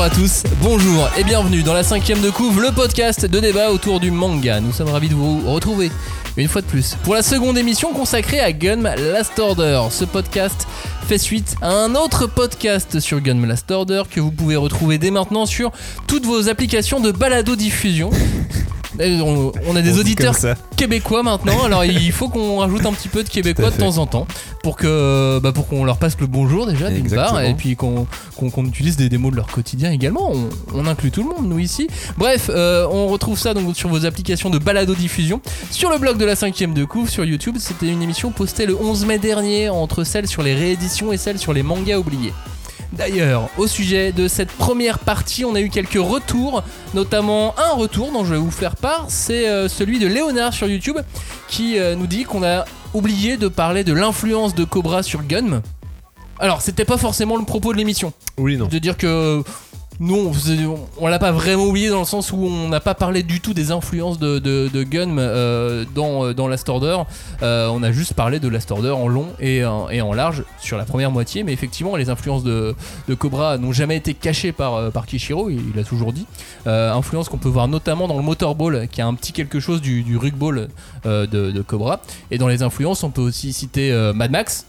Bonjour à tous, bonjour et bienvenue dans la cinquième de couve, le podcast de débat autour du manga. Nous sommes ravis de vous retrouver une fois de plus pour la seconde émission consacrée à Gun Last Order. Ce podcast fait suite à un autre podcast sur Gun Last Order que vous pouvez retrouver dès maintenant sur toutes vos applications de balado diffusion. On, on a des On auditeurs québécois maintenant, alors il faut qu'on rajoute un petit peu de québécois de temps en temps pour que bah, pour qu'on leur passe le bonjour déjà d'une part et puis qu'on utilise des, des mots de leur quotidien également. On, on inclut tout le monde nous ici. Bref, euh, on retrouve ça donc sur vos applications de balado diffusion, sur le blog de la cinquième de couvre sur YouTube. C'était une émission postée le 11 mai dernier entre celle sur les rééditions et celle sur les mangas oubliés. D'ailleurs, au sujet de cette première partie, on a eu quelques retours, notamment un retour dont je vais vous faire part, c'est euh, celui de Léonard sur YouTube qui euh, nous dit qu'on a oublié de parler de l'influence de Cobra sur Gunm. Alors, c'était pas forcément le propos de l'émission, Oui, non. de dire que non, on l'a pas vraiment oublié dans le sens où on n'a pas parlé du tout des influences de, de, Gunm euh, dans, euh, dans Last Order. Euh, on a juste parlé de Last Order en long et, en- large sur la première moitié, mais effectivement, les influences de, Cobra n'ont jamais été cachées par, Kishiro, il il l'a toujours dit. Influence qu'on peut voir notamment dans le Motorball, qui a un petit quelque chose du, du Rugball de, Cobra. Et dans les influences, on peut aussi citer Mad Max.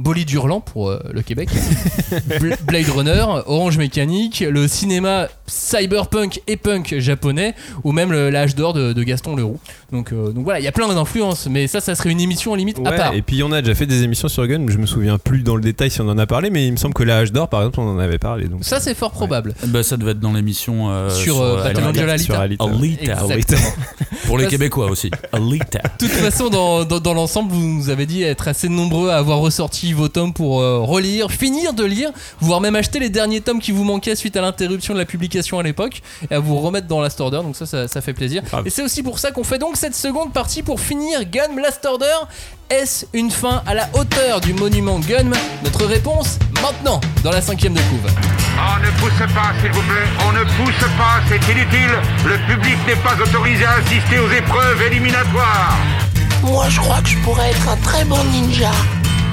Bolide Hurlant pour euh, le Québec, Bl- Blade Runner, Orange Mécanique, le cinéma cyberpunk et punk japonais, ou même l'âge d'or de, de Gaston Leroux. Donc, euh, donc voilà, il y a plein d'influences, mais ça, ça serait une émission limite à part. et puis on a déjà fait des émissions sur Gun, je me souviens plus dans le détail si on en a parlé, mais il me semble que l'âge d'or, par exemple, on en avait parlé. Donc Ça, c'est fort probable. Bah ça devait être dans l'émission euh, Sur, euh, Battle Alita. Angel sur Alita. Alita. Pour les Québécois aussi. Alita. De toute façon, dans, dans, dans l'ensemble, vous nous avez dit être assez nombreux à avoir ressorti vos tomes pour euh, relire, finir de lire, voire même acheter les derniers tomes qui vous manquaient suite à l'interruption de la publication à l'époque, et à vous remettre dans Last Order. Donc ça, ça, ça fait plaisir. Et c'est aussi pour ça qu'on fait donc cette seconde partie pour finir Gun Last Order. Est-ce une fin à la hauteur du monument Gun? Notre réponse maintenant dans la cinquième de couve. On ne pousse pas, s'il vous plaît. On ne pousse pas, c'est inutile. Le public n'est pas autorisé à assister aux épreuves éliminatoires. Moi, je crois que je pourrais être un très bon ninja.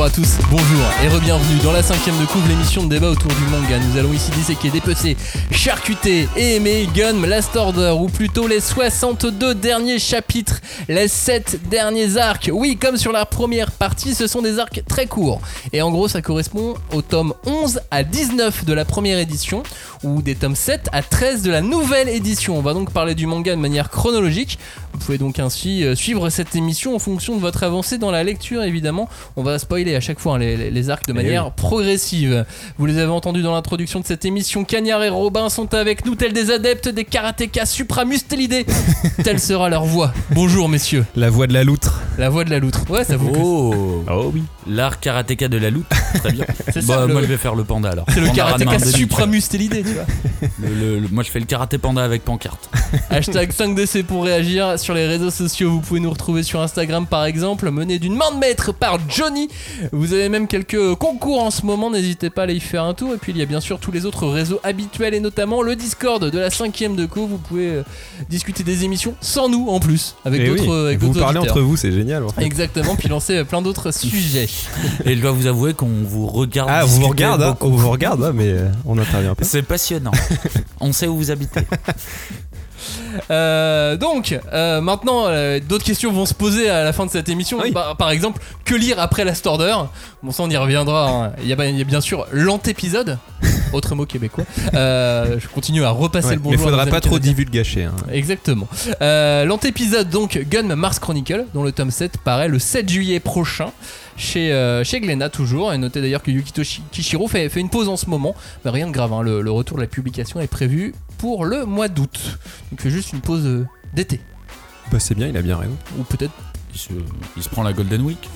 Bonjour à tous, bonjour et re-bienvenue dans la cinquième de couvre, l'émission de débat autour du manga. Nous allons ici disséquer, dépecer, charcuter et aimer Gun Last Order, ou plutôt les 62 derniers chapitres, les 7 derniers arcs. Oui, comme sur la première partie, ce sont des arcs très courts. Et en gros, ça correspond au tome 11 à 19 de la première édition, ou des tomes 7 à 13 de la nouvelle édition. On va donc parler du manga de manière chronologique. Vous pouvez donc ainsi euh, suivre cette émission en fonction de votre avancée dans la lecture, évidemment. On va spoiler à chaque fois hein, les, les- les arcs de manière progressive. Vous les avez entendus dans l'introduction de cette émission. Cagnard et Robin sont avec nous, tels des adeptes des karatékas supramustelidés. Telle sera leur voix. Bonjour, messieurs. La voix de la loutre. La voix de la loutre. Ouais, ça vous. Oh Oh oui. L'art karatéka de la loutre. Très bien. Ça, Bah, le- moi je vais faire le panda alors. C'est le karatéka supramustelidé, tu vois. Le- le- le- moi je fais le karaté panda avec pancarte. Hashtag 5DC pour réagir sur les réseaux sociaux. Vous pouvez nous retrouver sur Instagram par exemple, mené d'une main de maître par Johnny. Vous avez même quelques concours en ce moment, n'hésitez pas à aller y faire un tour. Et puis il y a bien sûr tous les autres réseaux habituels et notamment le Discord de la cinquième de co. Vous pouvez euh, discuter des émissions sans nous en plus, avec Et d'autres oui. euh, Vous parlez entre vous, c'est génial. En fait. Exactement, puis lancer euh, plein d'autres sujets. Et je dois vous avouer qu'on vous regarde. Ah, vous discuter vous regardez, hein, on vous regarde, hein, mais euh, on n'intervient pas. C'est passionnant. On sait où vous habitez. Euh, donc, euh, maintenant, euh, d'autres questions vont se poser à la fin de cette émission. Oui. Par, par exemple, que lire après Last Order Bon, ça, on y reviendra. hein. Il y, a, il y a bien sûr l'antépisode, autre mot québécois. Je continue à repasser Ouais, le mais bonjour. à faudra pas trop divulgacher. Hein. Exactement. L'antépisode, donc, Gun Mars Chronicle, dont le tome 7 paraît le 7 juillet prochain. Chez, euh, chez Glénat toujours et notez d'ailleurs que Yukito Shi- Kishiro fait, fait une pause en ce moment mais rien de grave hein. le, le retour de la publication est prévu pour le mois d'août donc il fait juste une pause euh, d'été Bah, c'est bien, il a bien raison. ou peut-être Il se, il se prend la Golden Week.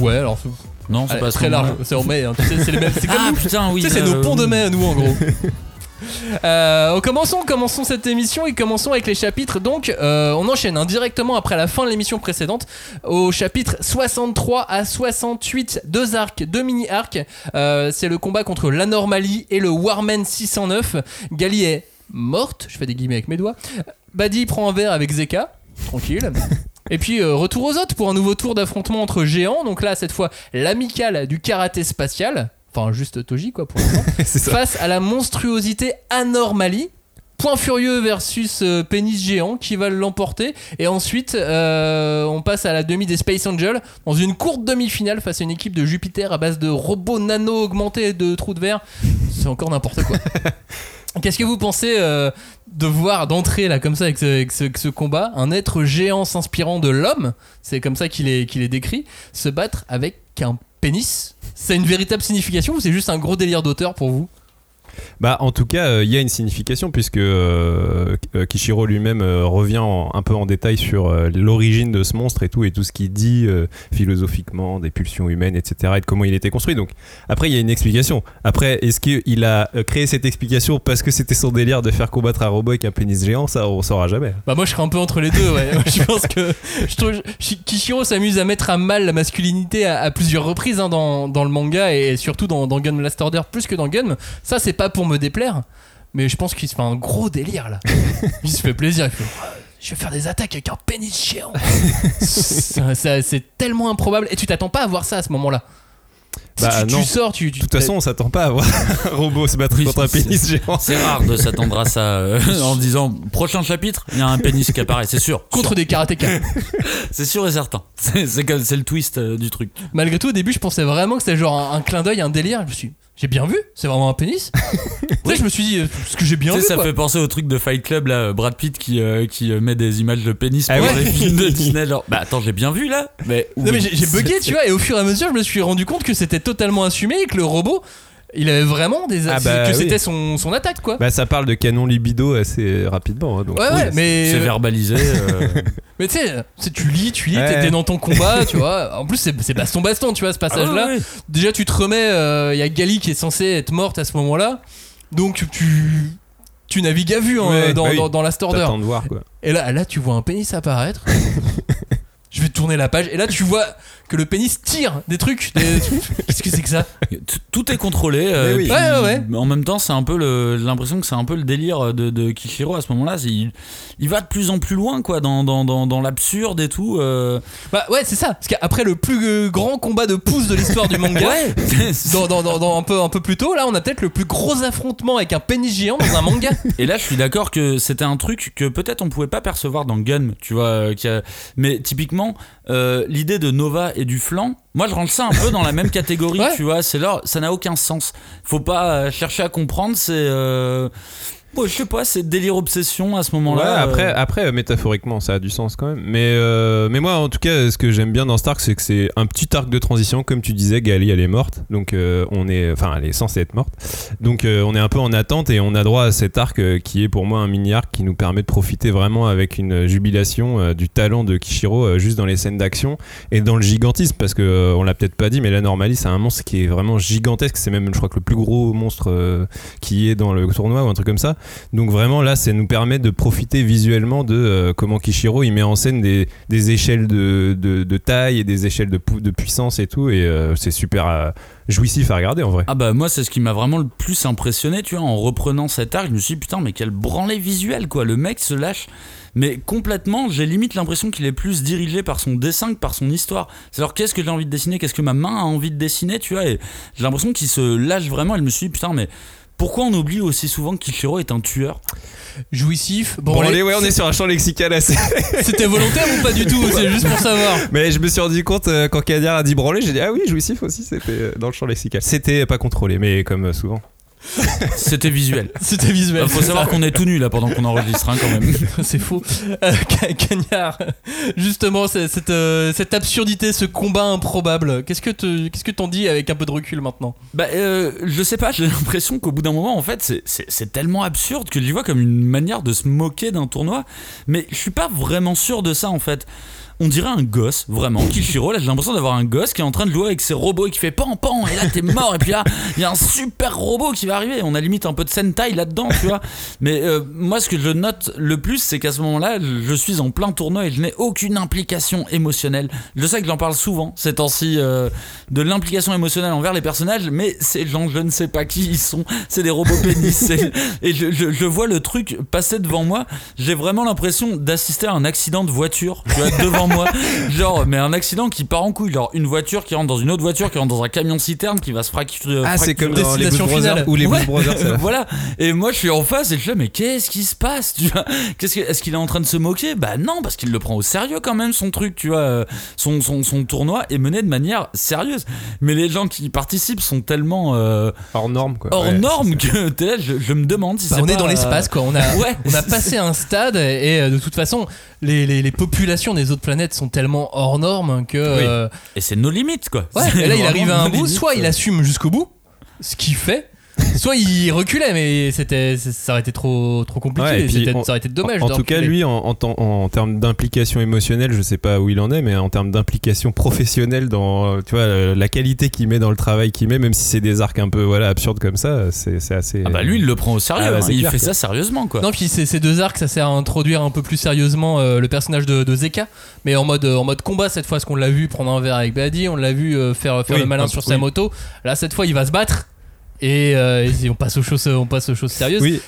ouais alors c'est- Non, c'est allez, pas très large c'est en mai hein. Tu sais, c'est les mêmes c'est comme Ah nous putain, oui. Tu sais, c'est euh, nos ponts de mai à nous en gros Euh, commençons, commençons cette émission et commençons avec les chapitres. Donc, euh, on enchaîne hein, directement après la fin de l'émission précédente au chapitre 63 à 68. Deux arcs, deux mini-arcs. Euh, c'est le combat contre l'Anormalie et le Warman 609. Gali est morte. Je fais des guillemets avec mes doigts. Buddy prend un verre avec Zeka. Tranquille. Et puis euh, retour aux autres pour un nouveau tour d'affrontement entre géants. Donc là, cette fois, l'amicale du karaté spatial. Enfin, juste Toji, quoi, pour l'instant. Face à la monstruosité Anormalie. Point furieux versus euh, pénis géant qui va l'emporter. Et ensuite, euh, on passe à la demi des Space Angels dans une courte demi-finale face à une équipe de Jupiter à base de robots nano augmentés et de trous de verre. C'est encore n'importe quoi. Qu'est-ce que vous pensez euh, de voir d'entrer là comme ça avec ce, avec ce- avec ce combat un être géant s'inspirant de l'homme, c'est comme ça qu'il est, qu'il est décrit, se battre avec un pénis? C'est une véritable signification ou c'est juste un gros délire d'auteur pour vous? Bah, en tout cas, euh, il y a une signification puisque euh, euh, Kishiro lui-même revient en- un peu en détail sur l'origine de ce monstre et tout, et tout ce qu'il dit philosophiquement des pulsions humaines, etc., et de comment il était construit. Donc, après, il y a une explication. Après, est-ce qu'il a créé cette explication parce que c'était son délire de faire combattre un robot avec un pénis géant? Ça, on saura jamais. Bah moi je serais un peu entre les deux ouais. je pense que Kishiro s'amuse à mettre à mal la masculinité à, à plusieurs reprises hein, dans, dans le manga et surtout dans, dans Gun Last Order plus que dans Gun. Ça c'est pas pour me déplaire, mais je pense qu'il se fait un gros délire là. Il se fait plaisir. Il fait, je vais faire des attaques avec un pénis géant. C'est tellement improbable et tu t'attends pas à voir ça à ce moment-là. Si Bah, tu, non. tu sors, tu, De toute façon, on s'attend pas à voir un robot se battre Oui, contre un pénis géant. C'est rare de s'attendre à ça euh, en disant prochain chapitre, il y a un pénis qui apparaît, c'est sûr. contre Sûr. des karatékas. C'est sûr et certain. C'est le twist euh, du truc. Malgré tout, au début, je pensais vraiment que c'était genre un, un clin d'œil, un délire. Je me suis, j'ai bien vu, c'est vraiment un pénis. tu sais, je me suis dit, euh, ce que j'ai bien Tu vu. sais, ça quoi. fait penser au truc de Fight Club là, Brad Pitt qui, euh, qui euh, met des images de pénis Ah pour ouais. les films de Disney. Genre, bah attends, j'ai bien vu là. Mais, Non, mais j'ai j'ai bugué, tu vois, et au fur et à mesure, je me suis rendu compte que c'était totalement assumé et que le robot, il avait vraiment des. Ah bah que oui. c'était son, son attaque, quoi. Bah, ça parle de canon libido assez rapidement. hein, donc, ouais, oui, ouais, mais. C'est verbalisé. euh, Mais tu sais, c'est- tu lis, tu lis, Ouais. t'es dans ton combat, tu vois. En plus, c'est c'est baston-baston, tu vois, ce passage-là. ah ouais, ouais. Déjà, tu te remets, il y a Gali qui est censée être morte à ce moment-là. Donc, tu. Tu navigues à vue hein, Ouais, dans, bah oui. dans, dans de voir quoi. Et là, là, tu vois un pénis apparaître. Je vais tourner la page et là tu vois que le pénis tire des trucs. des- Qu'est-ce que c'est que ça? Tout est contrôlé. euh, Mais oui. puis, Ouais, ouais, ouais. En même temps, c'est un peu l'impression que c'est un peu le délire de, de Kishiro à ce moment-là. Il, il va de plus en plus loin, quoi, dans, dans, dans, dans l'absurde et tout. euh. Bah ouais, c'est ça. Parce qu'après le plus euh, grand combat de pouce de l'histoire du manga, Ouais. dans, dans- dans- dans un, peu, un peu plus tôt, là on a peut-être le plus gros affrontement avec un pénis géant dans un manga. Et là, je suis d'accord que c'était un truc que peut-être on pouvait pas percevoir dans Gun, tu vois. euh, qui a- Mais typiquement, euh, l'idée de Nova et du flanc, moi je range ça un peu dans la même catégorie, Ouais. tu vois. C'est là, ça n'a aucun sens. Faut pas euh, chercher à comprendre, c'est. euh, ouais, je sais pas, c'est délire obsession à ce Ouais, moment-là. après, euh. après, métaphoriquement, ça a du sens quand même. Mais, euh, mais moi, en tout cas, ce que j'aime bien dans Stark, c'est que c'est un petit arc de transition. Comme tu disais, Gali, elle est morte. Donc, euh, on est. Enfin, elle est censée être morte. Donc, on est un peu en attente et on a droit à cet arc qui est pour moi un mini-arc qui nous permet de profiter vraiment avec une jubilation du talent de Kishiro juste dans les scènes d'action et dans le gigantisme. Parce que, on l'a peut-être pas dit, mais la Normalie, c'est un monstre qui est vraiment gigantesque. C'est même, je crois, que le plus gros monstre qui est dans le tournoi ou un truc comme ça. Donc vraiment là, ça nous permet de profiter visuellement de euh, comment Kishiro il met en scène des, échelles de, taille et des échelles de puissance et tout, et euh, c'est super euh, jouissif à regarder en vrai. Ah bah moi c'est ce qui m'a vraiment le plus impressionné tu vois en reprenant cet arc je me suis dit putain mais quel branlé visuel quoi. Le mec se lâche mais complètement j'ai limite l'impression qu'il est plus dirigé par son dessin que par son histoire. C'est alors qu'est-ce que j'ai envie de dessiner? Qu'est-ce que ma main a envie de dessiner tu vois? Et j'ai l'impression qu'il se lâche vraiment et je me suis dit putain mais pourquoi on oublie aussi souvent que Kishiro est un tueur Jouissif. Bon, Bon, allez, ouais, on est sur un champ lexical assez. c'était volontaire ou pas du tout C'est juste pour savoir. Mais je me suis rendu compte euh, quand Kadir a dit branler, j'ai dit ah oui, jouissif aussi, c'était euh, dans le champ lexical. C'était pas contrôlé, mais comme euh, souvent. c'était visuel C'était visuel. Il faut savoir qu'on est tout nu là pendant qu'on enregistre hein, quand même c'est faux. Euh, Ca- Cagnard, justement, cette, euh, cette absurdité, ce combat improbable, qu'est-ce que qu'est-ce que t'en dis avec un peu de recul maintenant? Bah, euh, je sais pas, j'ai l'impression qu'au bout d'un moment, en fait, c'est- tellement absurde que je le vois comme une manière de se moquer d'un tournoi. Mais je suis pas vraiment sûr de ça, en fait. on dirait un gosse, vraiment. Kishiro, là, j'ai l'impression d'avoir un gosse qui est en train de jouer avec ses robots et qui fait pan pan, et là, t'es mort, et puis là, il y a un super robot qui va arriver. On a limite un peu de Sentai là-dedans, tu vois. Mais euh, moi, ce que je note le plus, c'est qu'à ce moment-là, je suis en plein tournoi et je n'ai aucune implication émotionnelle. Je sais que j'en parle souvent ces temps-ci euh, de l'implication émotionnelle envers les personnages, mais ces gens, je ne sais pas qui ils sont. C'est des robots pénis. et je, je- je vois le truc passer devant moi. J'ai vraiment l'impression d'assister à un accident de voiture, tu vois, devant moi. Genre, mais un accident qui part en couille. Genre, une voiture qui rentre dans une autre voiture, qui rentre dans un camion citerne, qui va se fracturer. Ah, c'est comme Destination finale. ou les Ouais, Blues Brothers. ça. voilà. Et moi, je suis en face et je suis là, mais qu'est-ce qui se passe tu vois? Qu'est-ce que, Est-ce qu'il est en train de se moquer? Bah non, parce qu'il le prend au sérieux quand même, son truc, tu vois. euh, Son, son, son tournoi est mené de manière sérieuse. Mais les gens qui y participent sont tellement euh, Hors norme, quoi. hors Ouais, ça. que t'es là, je, je me demande si Bah, c'est on est dans l'espace quoi, on a, Ouais, on a passé un stade et euh, de toute façon les, les, les populations des autres planètes sont tellement hors normes que... euh, Et c'est nos limites, quoi. ouais, et là il arrive à un bout, limites. soit il assume jusqu'au bout ce qu'il fait, soit il reculait mais c'était ça aurait été trop, trop compliqué, Ouais, et puis, c'était- en- ça aurait été dommage En, tout cas, lui, en, en, temps- en termes d'implication émotionnelle, je sais pas où il en est, mais en termes d'implication professionnelle dans, tu vois, la qualité qu'il met dans le travail qu'il met, même si c'est des arcs un peu, voilà, absurdes comme ça, c'est c'est assez. Ah bah lui, il le prend au sérieux. Ah bah, hein. il clair, fait quoi. ça sérieusement, quoi. Non, puis ces, ces deux arcs, ça sert à introduire un peu plus sérieusement euh, le personnage de, de Zeka, mais en mode, en mode combat cette fois, parce qu'on l'a vu prendre un verre avec Buddy, on l'a vu euh, faire, faire Oui, le malin sur sa moto. Là, cette fois, il va se battre. Et, euh, et on passe aux choses, on passe aux choses sérieuses. Oui.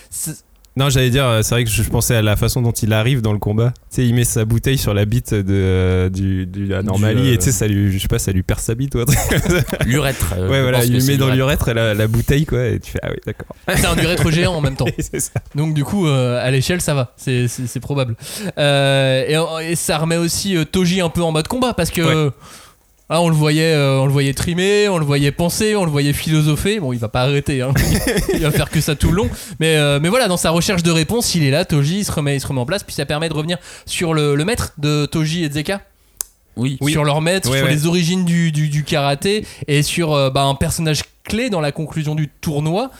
Non, j'allais dire, euh, c'est vrai que je pensais à la façon dont il arrive dans le combat. Tu sais, il met sa bouteille sur la bite de, euh, du, du Anormali Du, euh, et tu sais, ça lui, je sais pas, ça lui perce sa bite ou. L'urètre. euh, Ouais, voilà, il lui met dans l'urètre. la, la bouteille, quoi, et tu fais, ah oui, d'accord. C'est un urètre géant en même temps. ça. Donc du coup, euh, à l'échelle, ça va. C'est- probable. Euh, et, et ça remet aussi euh, Toji un peu en mode combat parce que Ouais. Ah, on le voyait, euh, on le voyait trimer, on le voyait penser, on le voyait philosopher. Bon, il va pas arrêter. hein. il va faire que ça tout le long. Mais, euh, mais voilà, dans sa recherche de réponse, il est là. Toji, il se remet, il se remet en place. Puis ça permet de revenir sur le, le maître de Toji et Zeka. Oui. Sur leur maître, Ouais, sur ouais. les origines du, du- du karaté et sur euh, bah, un personnage clé dans la conclusion du tournoi.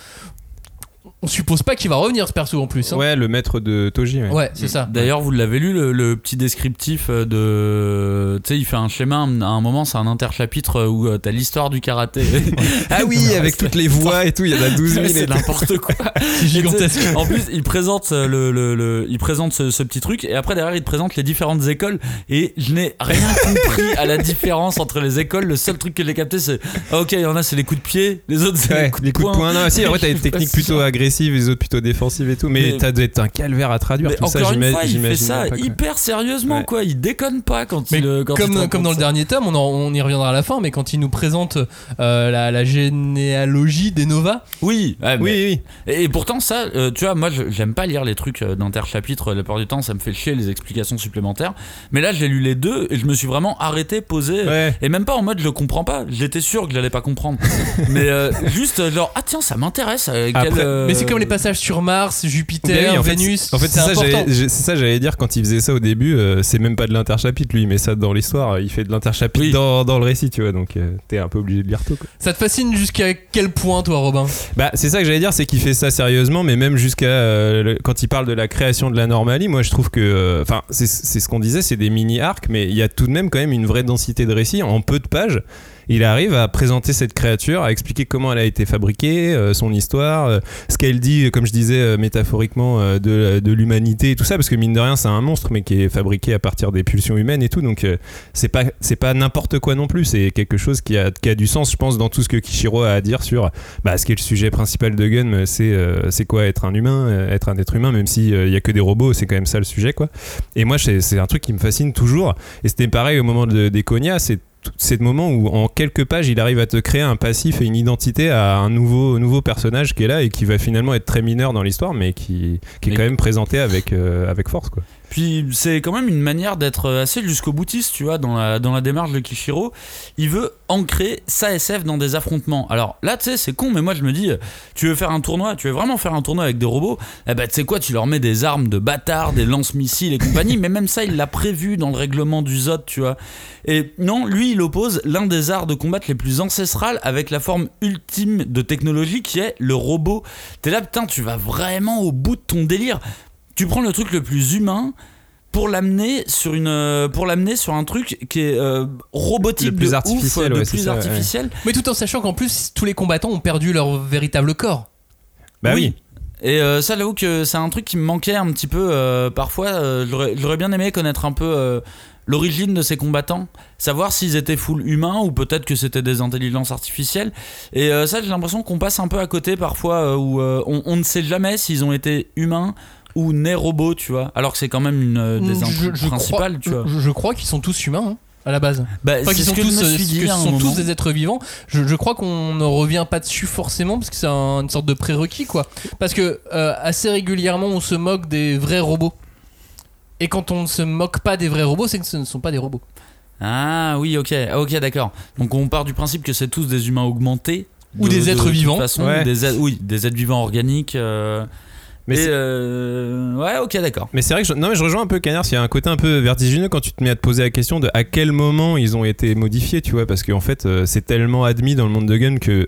On suppose pas qu'il va revenir ce perso en plus. hein. Ouais, le maître de Toji. Ouais. Ouais, c'est ça. D'ailleurs, vous l'avez lu, le, le petit descriptif euh, de. Tu sais, il fait un schéma, à un moment, c'est un interchapitre où euh, t'as l'histoire du karaté. Ah oui, avec toutes les voix et tout, il y en a 12 000. c'est n'importe quoi. C'est gigantesque. En plus, il présente euh, le, le- le- il présente ce, ce petit truc et après derrière il te présente les différentes écoles et je n'ai rien compris à la différence entre les écoles. Le seul truc que j'ai capté c'est ah, ok, il y en a c'est les coups de pied, les autres c'est Ouais, les coups de les coups de poing. Non, si, en vrai, t'as techniques si plutôt ça- agressives, les autres plutôt défensives et tout. Mais, Mais- t'as dû être un calvaire à traduire Mais tout ça, encore une j'ima- fois, il fait ça pas, hyper sérieusement Ouais. quoi. Il déconne pas quand Mais il euh, quand comme, dans le ça. dernier tome, on, en- on y reviendra à la fin, mais quand il nous présente euh, la, la généalogie des Nova, Oui, ouais, mais- Oui, oui. Et, pourtant, ça, euh, tu vois, moi, j'aime pas lire les trucs d'interchapitre. La plupart du temps, ça me fait chier les explications supplémentaires. Mais là, j'ai lu les deux et je me suis vraiment arrêté, posé. Ouais. Et même pas en mode je comprends pas. J'étais sûr que j'allais pas comprendre. mais euh, juste genre, ah tiens, ça m'intéresse. euh, quel, euh, mais c'est comme les passages sur Mars, Jupiter, oui, en fait, Vénus. c'est- En fait, c'est ça, j'allais- c'est dire quand il faisait ça au début, euh, c'est même pas de l'interchapitre, lui, met ça dans l'histoire, il fait de l'interchapitre Oui. dans, dans le récit, tu vois, donc euh, t'es un peu obligé de lire tout. Quoi. Ça te fascine jusqu'à quel point, toi, Robin? Bah, c'est ça que j'allais dire, c'est qu'il fait ça sérieusement, mais même jusqu'à euh, quand il parle de la création de la normalie, moi je trouve que, enfin, c'est c'est ce qu'on disait, c'est des mini arcs, mais il y a tout de même quand même une vraie densité de récit en peu de pages. Il arrive à présenter cette créature, à expliquer comment elle a été fabriquée, euh, son histoire, euh, ce qu'elle dit, comme je disais euh, métaphoriquement, euh, de, l'humanité et tout ça, parce que mine de rien, c'est un monstre, mais qui est fabriqué à partir des pulsions humaines et tout, donc euh, c'est pas c'est pas n'importe quoi non plus, c'est quelque chose qui a, qui a du sens, je pense, dans tout ce que Kishiro a à dire sur bah, ce qui est le sujet principal de Gun, euh, c'est euh, c'est quoi être un humain, euh, être un être humain, même s'il n'y a que des robots, c'est quand même ça le sujet, quoi. Et moi, c'est un truc qui me fascine toujours. Et c'était pareil au moment de, des Konya, c'est c'est le moment où en quelques pages il arrive à te créer un passif et une identité à un nouveau, nouveau personnage qui est là et qui va finalement être très mineur dans l'histoire mais qui, qui est Mais- quand même présenté avec, euh, avec force quoi. Puis c'est quand même une manière d'être assez jusqu'au boutiste, tu vois, dans la, démarche de Kishiro. Il veut ancrer sa SF dans des affrontements. Alors là, tu sais, c'est con, mais moi je me dis, tu veux faire un tournoi, tu veux vraiment faire un tournoi avec des robots, eh ben tu sais quoi, tu leur mets des armes de bâtards, des lance-missiles et compagnie, mais même ça, il l'a prévu dans le règlement du ZOT, tu vois. Et non, lui, il oppose l'un des arts de combattre les plus ancestrales avec la forme ultime de technologie qui est le robot. T'es là, putain, tu vas vraiment au bout de ton délire. Tu prends le truc le plus humain, pour l'amener sur une euh, pour l'amener sur un truc qui est euh, robotique Le plus de artificiel, ouf, de ouais, plus ça, ouais. artificiel Mais tout en sachant qu'en plus, tous les combattants ont perdu leur véritable corps. Bah oui. Et euh, ça, j'avoue que c'est un truc qui me manquait un petit peu euh, parfois. euh, j'aurais, j'aurais bien aimé connaître un peu euh, l'origine de ces combattants, savoir s'ils étaient full humains ou peut-être que c'était des intelligences artificielles. Et euh, ça, j'ai l'impression qu'on passe un peu à côté parfois, euh, où euh, on, on ne sait jamais s'ils ont été humains ou nés robots, tu vois. Alors que c'est quand même une euh, des Je- principales, crois, tu vois. Je, je crois qu'ils sont tous humains. hein, à la base. Bah, Enfin, qu'ils sont que tous, euh, dit que sont tous des êtres vivants. Je, je crois qu'on ne revient pas dessus forcément parce que c'est un- une sorte de prérequis quoi. Parce que euh, assez régulièrement on se moque des vrais robots. Et quand on ne se moque pas des vrais robots, c'est que ce ne sont pas des robots. Ah oui, ok, Ah, ok, d'accord. Donc on part du principe que c'est tous des humains augmentés. Ou des êtres toute vivants. façon, Ouais. des êtres- oui, des êtres vivants organiques. euh, Mais et euh, ouais, ok, d'accord. Mais c'est vrai que je, non mais je rejoins un peu Canard, il y a un côté un peu vertigineux quand tu te mets à te poser la question de à quel moment ils ont été modifiés, tu vois, parce qu'en fait euh, c'est tellement admis dans le monde de Gun que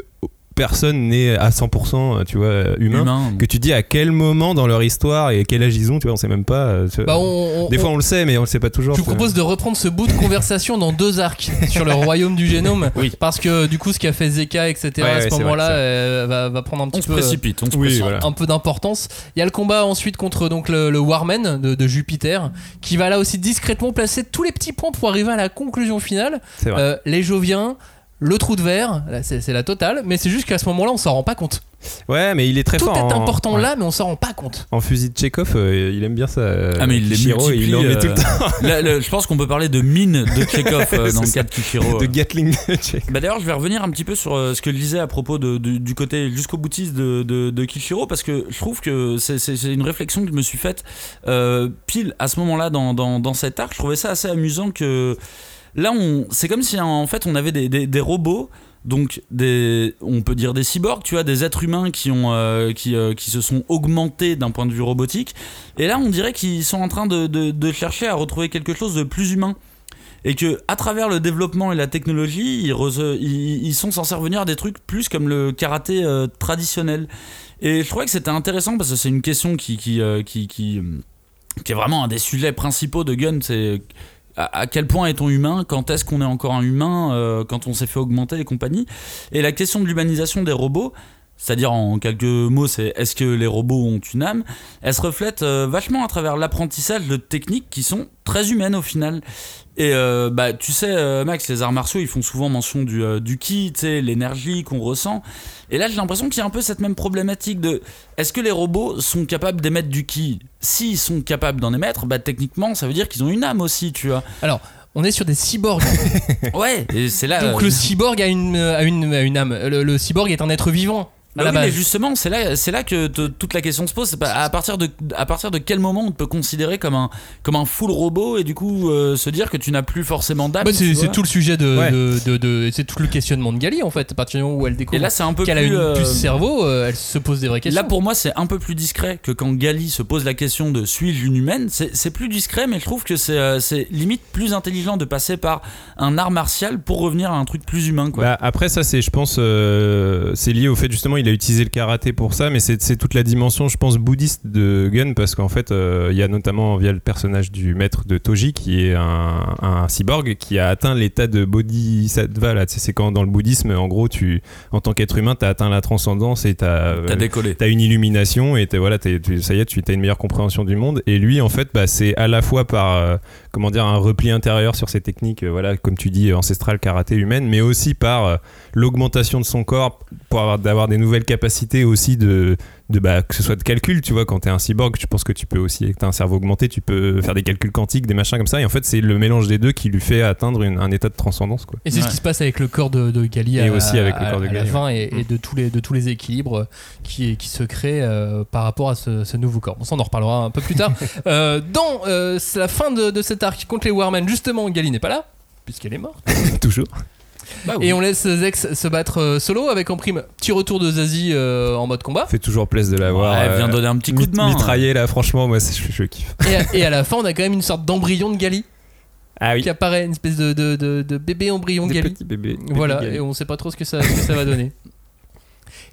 personne n'est à 100% tu vois humain, Humain. que tu dis à quel moment dans leur histoire et quel âge ils ont, tu vois, on sait même pas. euh. Bah, on- on- Des fois on le sait mais on le sait pas toujours. Je vous propose de reprendre ce bout de conversation dans deux arcs sur le royaume du génome. Oui. Parce que du coup, ce qu'a fait Zeka, etc., Ouais, à ce vrai. euh, va, va prendre un petit peu. euh, précipite, on se Oui, précipite. voilà. un peu d'importance. Il y a le combat ensuite contre donc le, le Warman de, de Jupiter, qui va là aussi discrètement placer tous les petits points pour arriver à la conclusion finale. Euh, les Joviens, le trou de verre, là, c'est c'est la totale, mais c'est juste qu'à ce moment-là, on s'en rend pas compte. Ouais, mais il est très Tout fort. est en- important ouais. là, mais on s'en rend pas compte. En fusil de Chekhov, euh, il aime bien ça. euh, Ah mais il les Kishiro, multiplie. il en met tout le euh, temps. là, je pense qu'on peut parler de mine de Chekhov euh, dans le cas de Kishiro. de Gatling de Chekhov. Bah d'ailleurs, je vais revenir un petit peu sur euh, ce que je disais à propos de, du- du côté jusqu'au boutiste de, de, Kishiro, parce que je trouve que c'est- c'est c'est une réflexion que je me suis faite euh, pile à ce moment-là dans, dans, dans cet arc. Je trouvais ça assez amusant que là, on, c'est comme si en fait on avait des, robots. Donc on peut dire des cyborgs, tu vois, des êtres humains euh, euh, qui se sont augmentés d'un point de vue robotique. Et là, on dirait qu'ils sont en train de, chercher à retrouver quelque chose de plus humain et que à travers le développement et la technologie, ils, sont censés revenir à des trucs plus comme le karaté euh, traditionnel. Et je trouvais que c'était intéressant parce que c'est une question qui est vraiment un des sujets principaux de Gun, à, quel point est-on humain Quand est-ce qu'on est encore un humain euh, Quand on s'est fait augmenter et compagnie? Et la question de l'humanisation des robots, c'est-à-dire en quelques mots, c'est est-ce que les robots ont une âme? Elle se reflète euh, vachement à travers l'apprentissage de techniques qui sont très humaines au final. Et euh, bah tu sais euh, Max, les arts martiaux ils font souvent mention du, euh, du ki, tu sais, l'énergie qu'on ressent. Et là j'ai l'impression qu'il y a un peu cette même problématique de est-ce que les robots sont capables d'émettre du ki? S'ils sont capables d'en émettre, bah techniquement ça veut dire qu'ils ont une âme aussi, tu vois. Alors, on est sur des cyborgs. Ouais, c'est là. Donc euh, le cyborg a une, a une, a une âme. Le, le cyborg est un être vivant. À Bah la oui, mais justement, c'est là, c'est là que te- toute la question se pose. À partir de, à partir de quel moment on te peut considérer comme un, comme un full robot et du coup euh, se dire que tu n'as plus forcément d'âme. Bah, c'est tout le sujet de, Ouais. de, de- de- c'est tout le questionnement de Gali en fait. À partir du moment où elle découvre Et là, c'est un peu qu'elle a plus. une euh, puce cerveau, euh, elle se pose des vraies questions. Là, pour moi, c'est un peu plus discret que quand Gali se pose la question de suis-je une humaine. C'est plus discret, mais je trouve que c'est euh, c'est limite plus intelligent de passer par un art martial pour revenir à un truc plus humain. Quoi. Bah, après ça c'est je pense euh, c'est lié au fait justement il a utilisé le karaté pour ça mais c'est toute la dimension je pense bouddhiste de Gun parce qu'en fait euh, il y a notamment via le personnage du maître de Toji qui est un, un cyborg qui a atteint l'état de bodhisattva là tu c'est quand dans le bouddhisme en gros tu en tant qu'être humain t'as atteint la transcendance et t'as T'as euh, décollé. T'as une illumination et voilà, tu- ça y est, tu as une meilleure compréhension du monde. Et lui, en fait, bah, c'est à la fois par euh, comment dire un repli intérieur sur ses techniques, euh, voilà, comme tu dis, ancestrales karaté humaine, mais aussi par euh, l'augmentation de son corps pour avoir d'avoir des nouvelles capacités aussi de de bah, que ce soit de calcul, tu vois, quand t'es un cyborg, je pense que tu peux aussi, t'as un cerveau augmenté, tu peux faire des calculs quantiques, des machins comme ça. Et en fait, c'est le mélange des deux qui lui fait atteindre une- un état de transcendance, quoi. Et c'est ce qui se passe avec le corps de, de Gali Et à, aussi avec le corps de à la Gali, fin et, et Mm. de, tous les, de tous les équilibres qui, qui se créent euh, par rapport à ce, ce nouveau corps. Bon, ça on en reparlera un peu plus tard. Euh, dans euh, la fin de, de cet arc contre les Warmen, justement, Gali n'est pas là, puisqu'elle est morte. Toujours. Bah oui. Et on laisse Zex se battre euh, solo avec en prime petit retour de Zazie euh, en mode combat. Fait toujours plaisir de l'avoir. Ouais, elle vient euh, donner un petit coup de main. Mitraillé là, franchement, moi, c'est- je, je kiffe. Et, à- et à la fin, on a quand même une sorte d'embryon de Gali Ah oui. qui apparaît, une espèce de, de, de- de bébé embryon Des Gali. bébés. Voilà, bébés et on sait pas trop ce que ça, ce que ça va donner.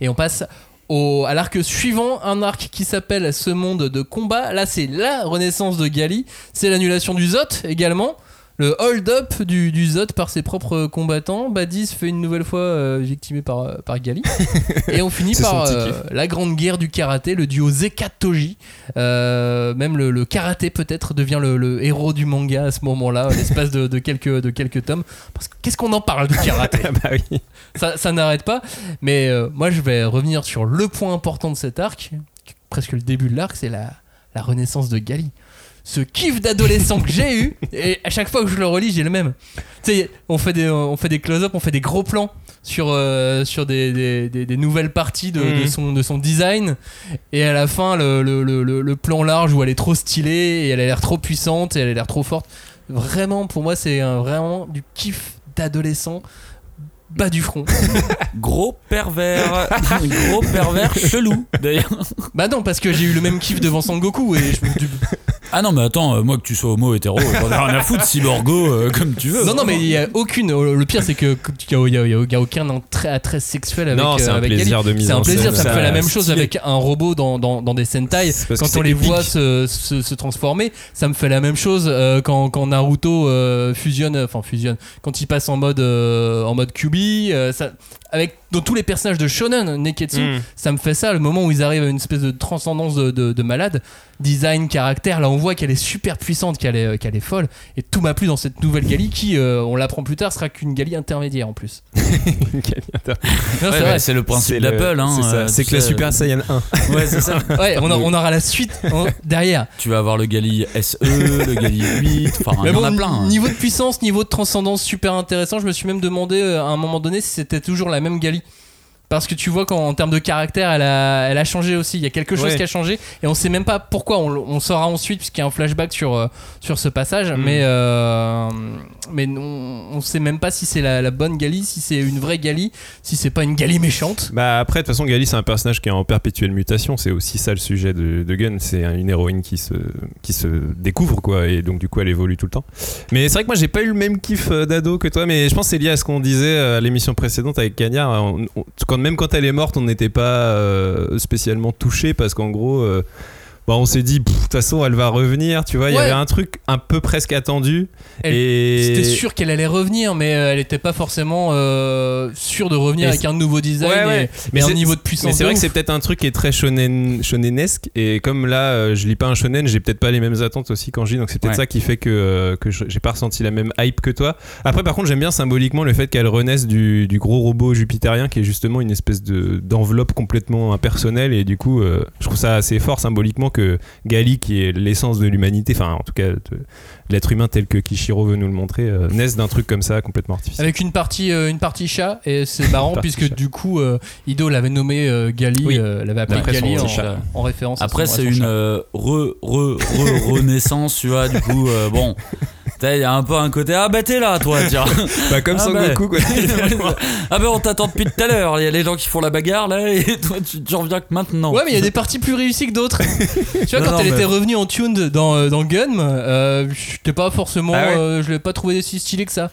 Et on passe au, à l'arc suivant, un arc qui s'appelle Ce monde de combat. Là, c'est la renaissance de Gali. C'est l'annulation du Zot également. Le hold-up du, du Zot par ses propres combattants. Badis fait une nouvelle fois euh, victimé par, euh, par Gali. Et on finit par euh, la grande guerre du karaté, le duo Zeka Toji. Euh, même le, le karaté peut-être devient le, le héros du manga à ce moment-là, l'espace de, de quelques, de quelques tomes. Parce que qu'est-ce qu'on en parle du karaté? Bah oui. ça, ça n'arrête pas. Mais moi, je vais revenir sur le point important de cet arc, presque le début de l'arc, c'est la, la renaissance de Gali. Ce kiff d'adolescent que j'ai eu, et à chaque fois que je le relis, j'ai le même. Tu sais, on fait des, on fait des close-up, on fait des gros plans sur, euh, sur des, des, des- des nouvelles parties de, de Mhm. son, de son design, et à la fin, le, le, le, le- plan large où elle est trop stylée, et elle a l'air trop puissante, et elle a l'air trop forte. Vraiment, pour moi, c'est vraiment du kiff d'adolescent bas du front. Gros pervers. Gros pervers chelou, d'ailleurs. Bah non, parce que j'ai eu le même kiff devant Sangoku et je me- du- Ah non, mais attends, euh, moi que tu sois homo, hétéro, j'en ai rien à foutre, cyborgo, euh, comme tu veux. Non, non, mais il y a aucune. Le pire, c'est que il y a, y aucun attrait, attrait sexuel avec. Non, c'est euh, un avec plaisir Gali. de mise C'est un en plaisir, scène, ça me fait la même chose avec un robot dans, dans, dans des Sentai. Quand on les épique. voit se, se, se transformer, ça me fait la même chose euh, quand, quand Naruto euh, fusionne, enfin fusionne, quand il passe en mode, euh, en mode QB. Euh, ça, avec dans tous les personnages de Shonen, Neketsu, Mm. ça me fait ça. Le moment où ils arrivent à une espèce de transcendance de, de, de malade, design, caractère, là on voit qu'elle est super puissante, qu'elle est, qu'elle est folle. Et tout m'a plu dans cette nouvelle Gali qui, euh, on l'apprend plus tard, sera qu'une Gali intermédiaire en plus. Non, c'est ouais, le principe C'est le- d'Apple. Hein, c'est ça. euh, C'est que la Super Saiyan 1. Ouais, c'est ça. Ouais, on, a- on aura la suite hein, derrière. Tu vas avoir le Gali SE, le Gali 8, enfin, Mais il y en bon, a plein. hein. niveau de puissance, niveau de transcendance super intéressant. Je me suis même demandé euh, à un moment donné si c'était toujours la même Gali. Parce que tu vois qu'en termes de caractère, elle a, elle a changé aussi. Il y a quelque chose Ouais. qui a changé et on sait même pas pourquoi. On, on saura ensuite puisqu'il y a un flashback sur, euh, sur ce passage. Mm. Mais, euh, mais on, on sait même pas si c'est la, la bonne Gali, si c'est une vraie Gali, si c'est pas une Gali méchante. Bah après, de toute façon, Gali, c'est un personnage qui est en perpétuelle mutation. C'est aussi ça le sujet de, de Gun. C'est une héroïne qui se, qui se découvre, quoi. Et donc, du coup, elle évolue tout le temps. Mais c'est vrai que moi, j'ai pas eu le même kiff euh, d'ado que toi. Mais je pense que c'est lié à ce qu'on disait à l'émission précédente avec Cagnard. On- on- quand, même quand elle est morte, on n'était pas euh, spécialement touché parce qu'en gros. Bah, on s'est dit, de toute façon, elle va revenir, tu vois. Il y avait un truc un peu presque attendu. Elle- et C'était sûr qu'elle allait revenir, mais euh, elle était pas forcément euh, sûre de revenir Et avec un nouveau design Ouais, ouais. et, Mais et un niveau de puissance. Mais c'est vrai que c'est peut-être un truc qui est très shonen, shonenesque et comme là euh, je lis pas un shonen, j'ai peut-être pas les mêmes attentes aussi quand je lis donc c'est peut-être ça qui fait que, que je- j'ai pas ressenti la même hype que toi. Après par contre j'aime bien symboliquement le fait qu'elle renaisse du, du gros robot jupitérien qui est justement une espèce de d'enveloppe complètement impersonnelle et du coup euh, je trouve ça assez fort symboliquement que Gali qui est l'essence de l'humanité, enfin en tout cas l'être humain tel que Kishiro veut nous le montrer, euh, naisse d'un truc comme ça complètement artificiel. Avec une partie, euh, une partie chat, et c'est marrant puisque chat. du coup, euh, Ido l'avait nommé euh, Gali, Oui. euh, l'avait appelé Gali en, en référence. à Après, c'est une euh, re, re, re, renaissance, tu vois. Du coup, euh, bon, il y a un peu un côté ah bah t'es là, toi, tiens. Bah comme Ah Son bah. Goku quoi. ah bah on t'attend depuis tout à l'heure. Il y a les gens qui font la bagarre là, et toi tu, tu reviens que maintenant. Ouais, mais il y a des parties plus réussies que d'autres. tu vois, Non, quand non, elle mais- était revenue en tuned dans, euh, dans Gun, euh, j'étais pas forcément. Ah ouais euh, je l'ai pas trouvé si stylé que ça.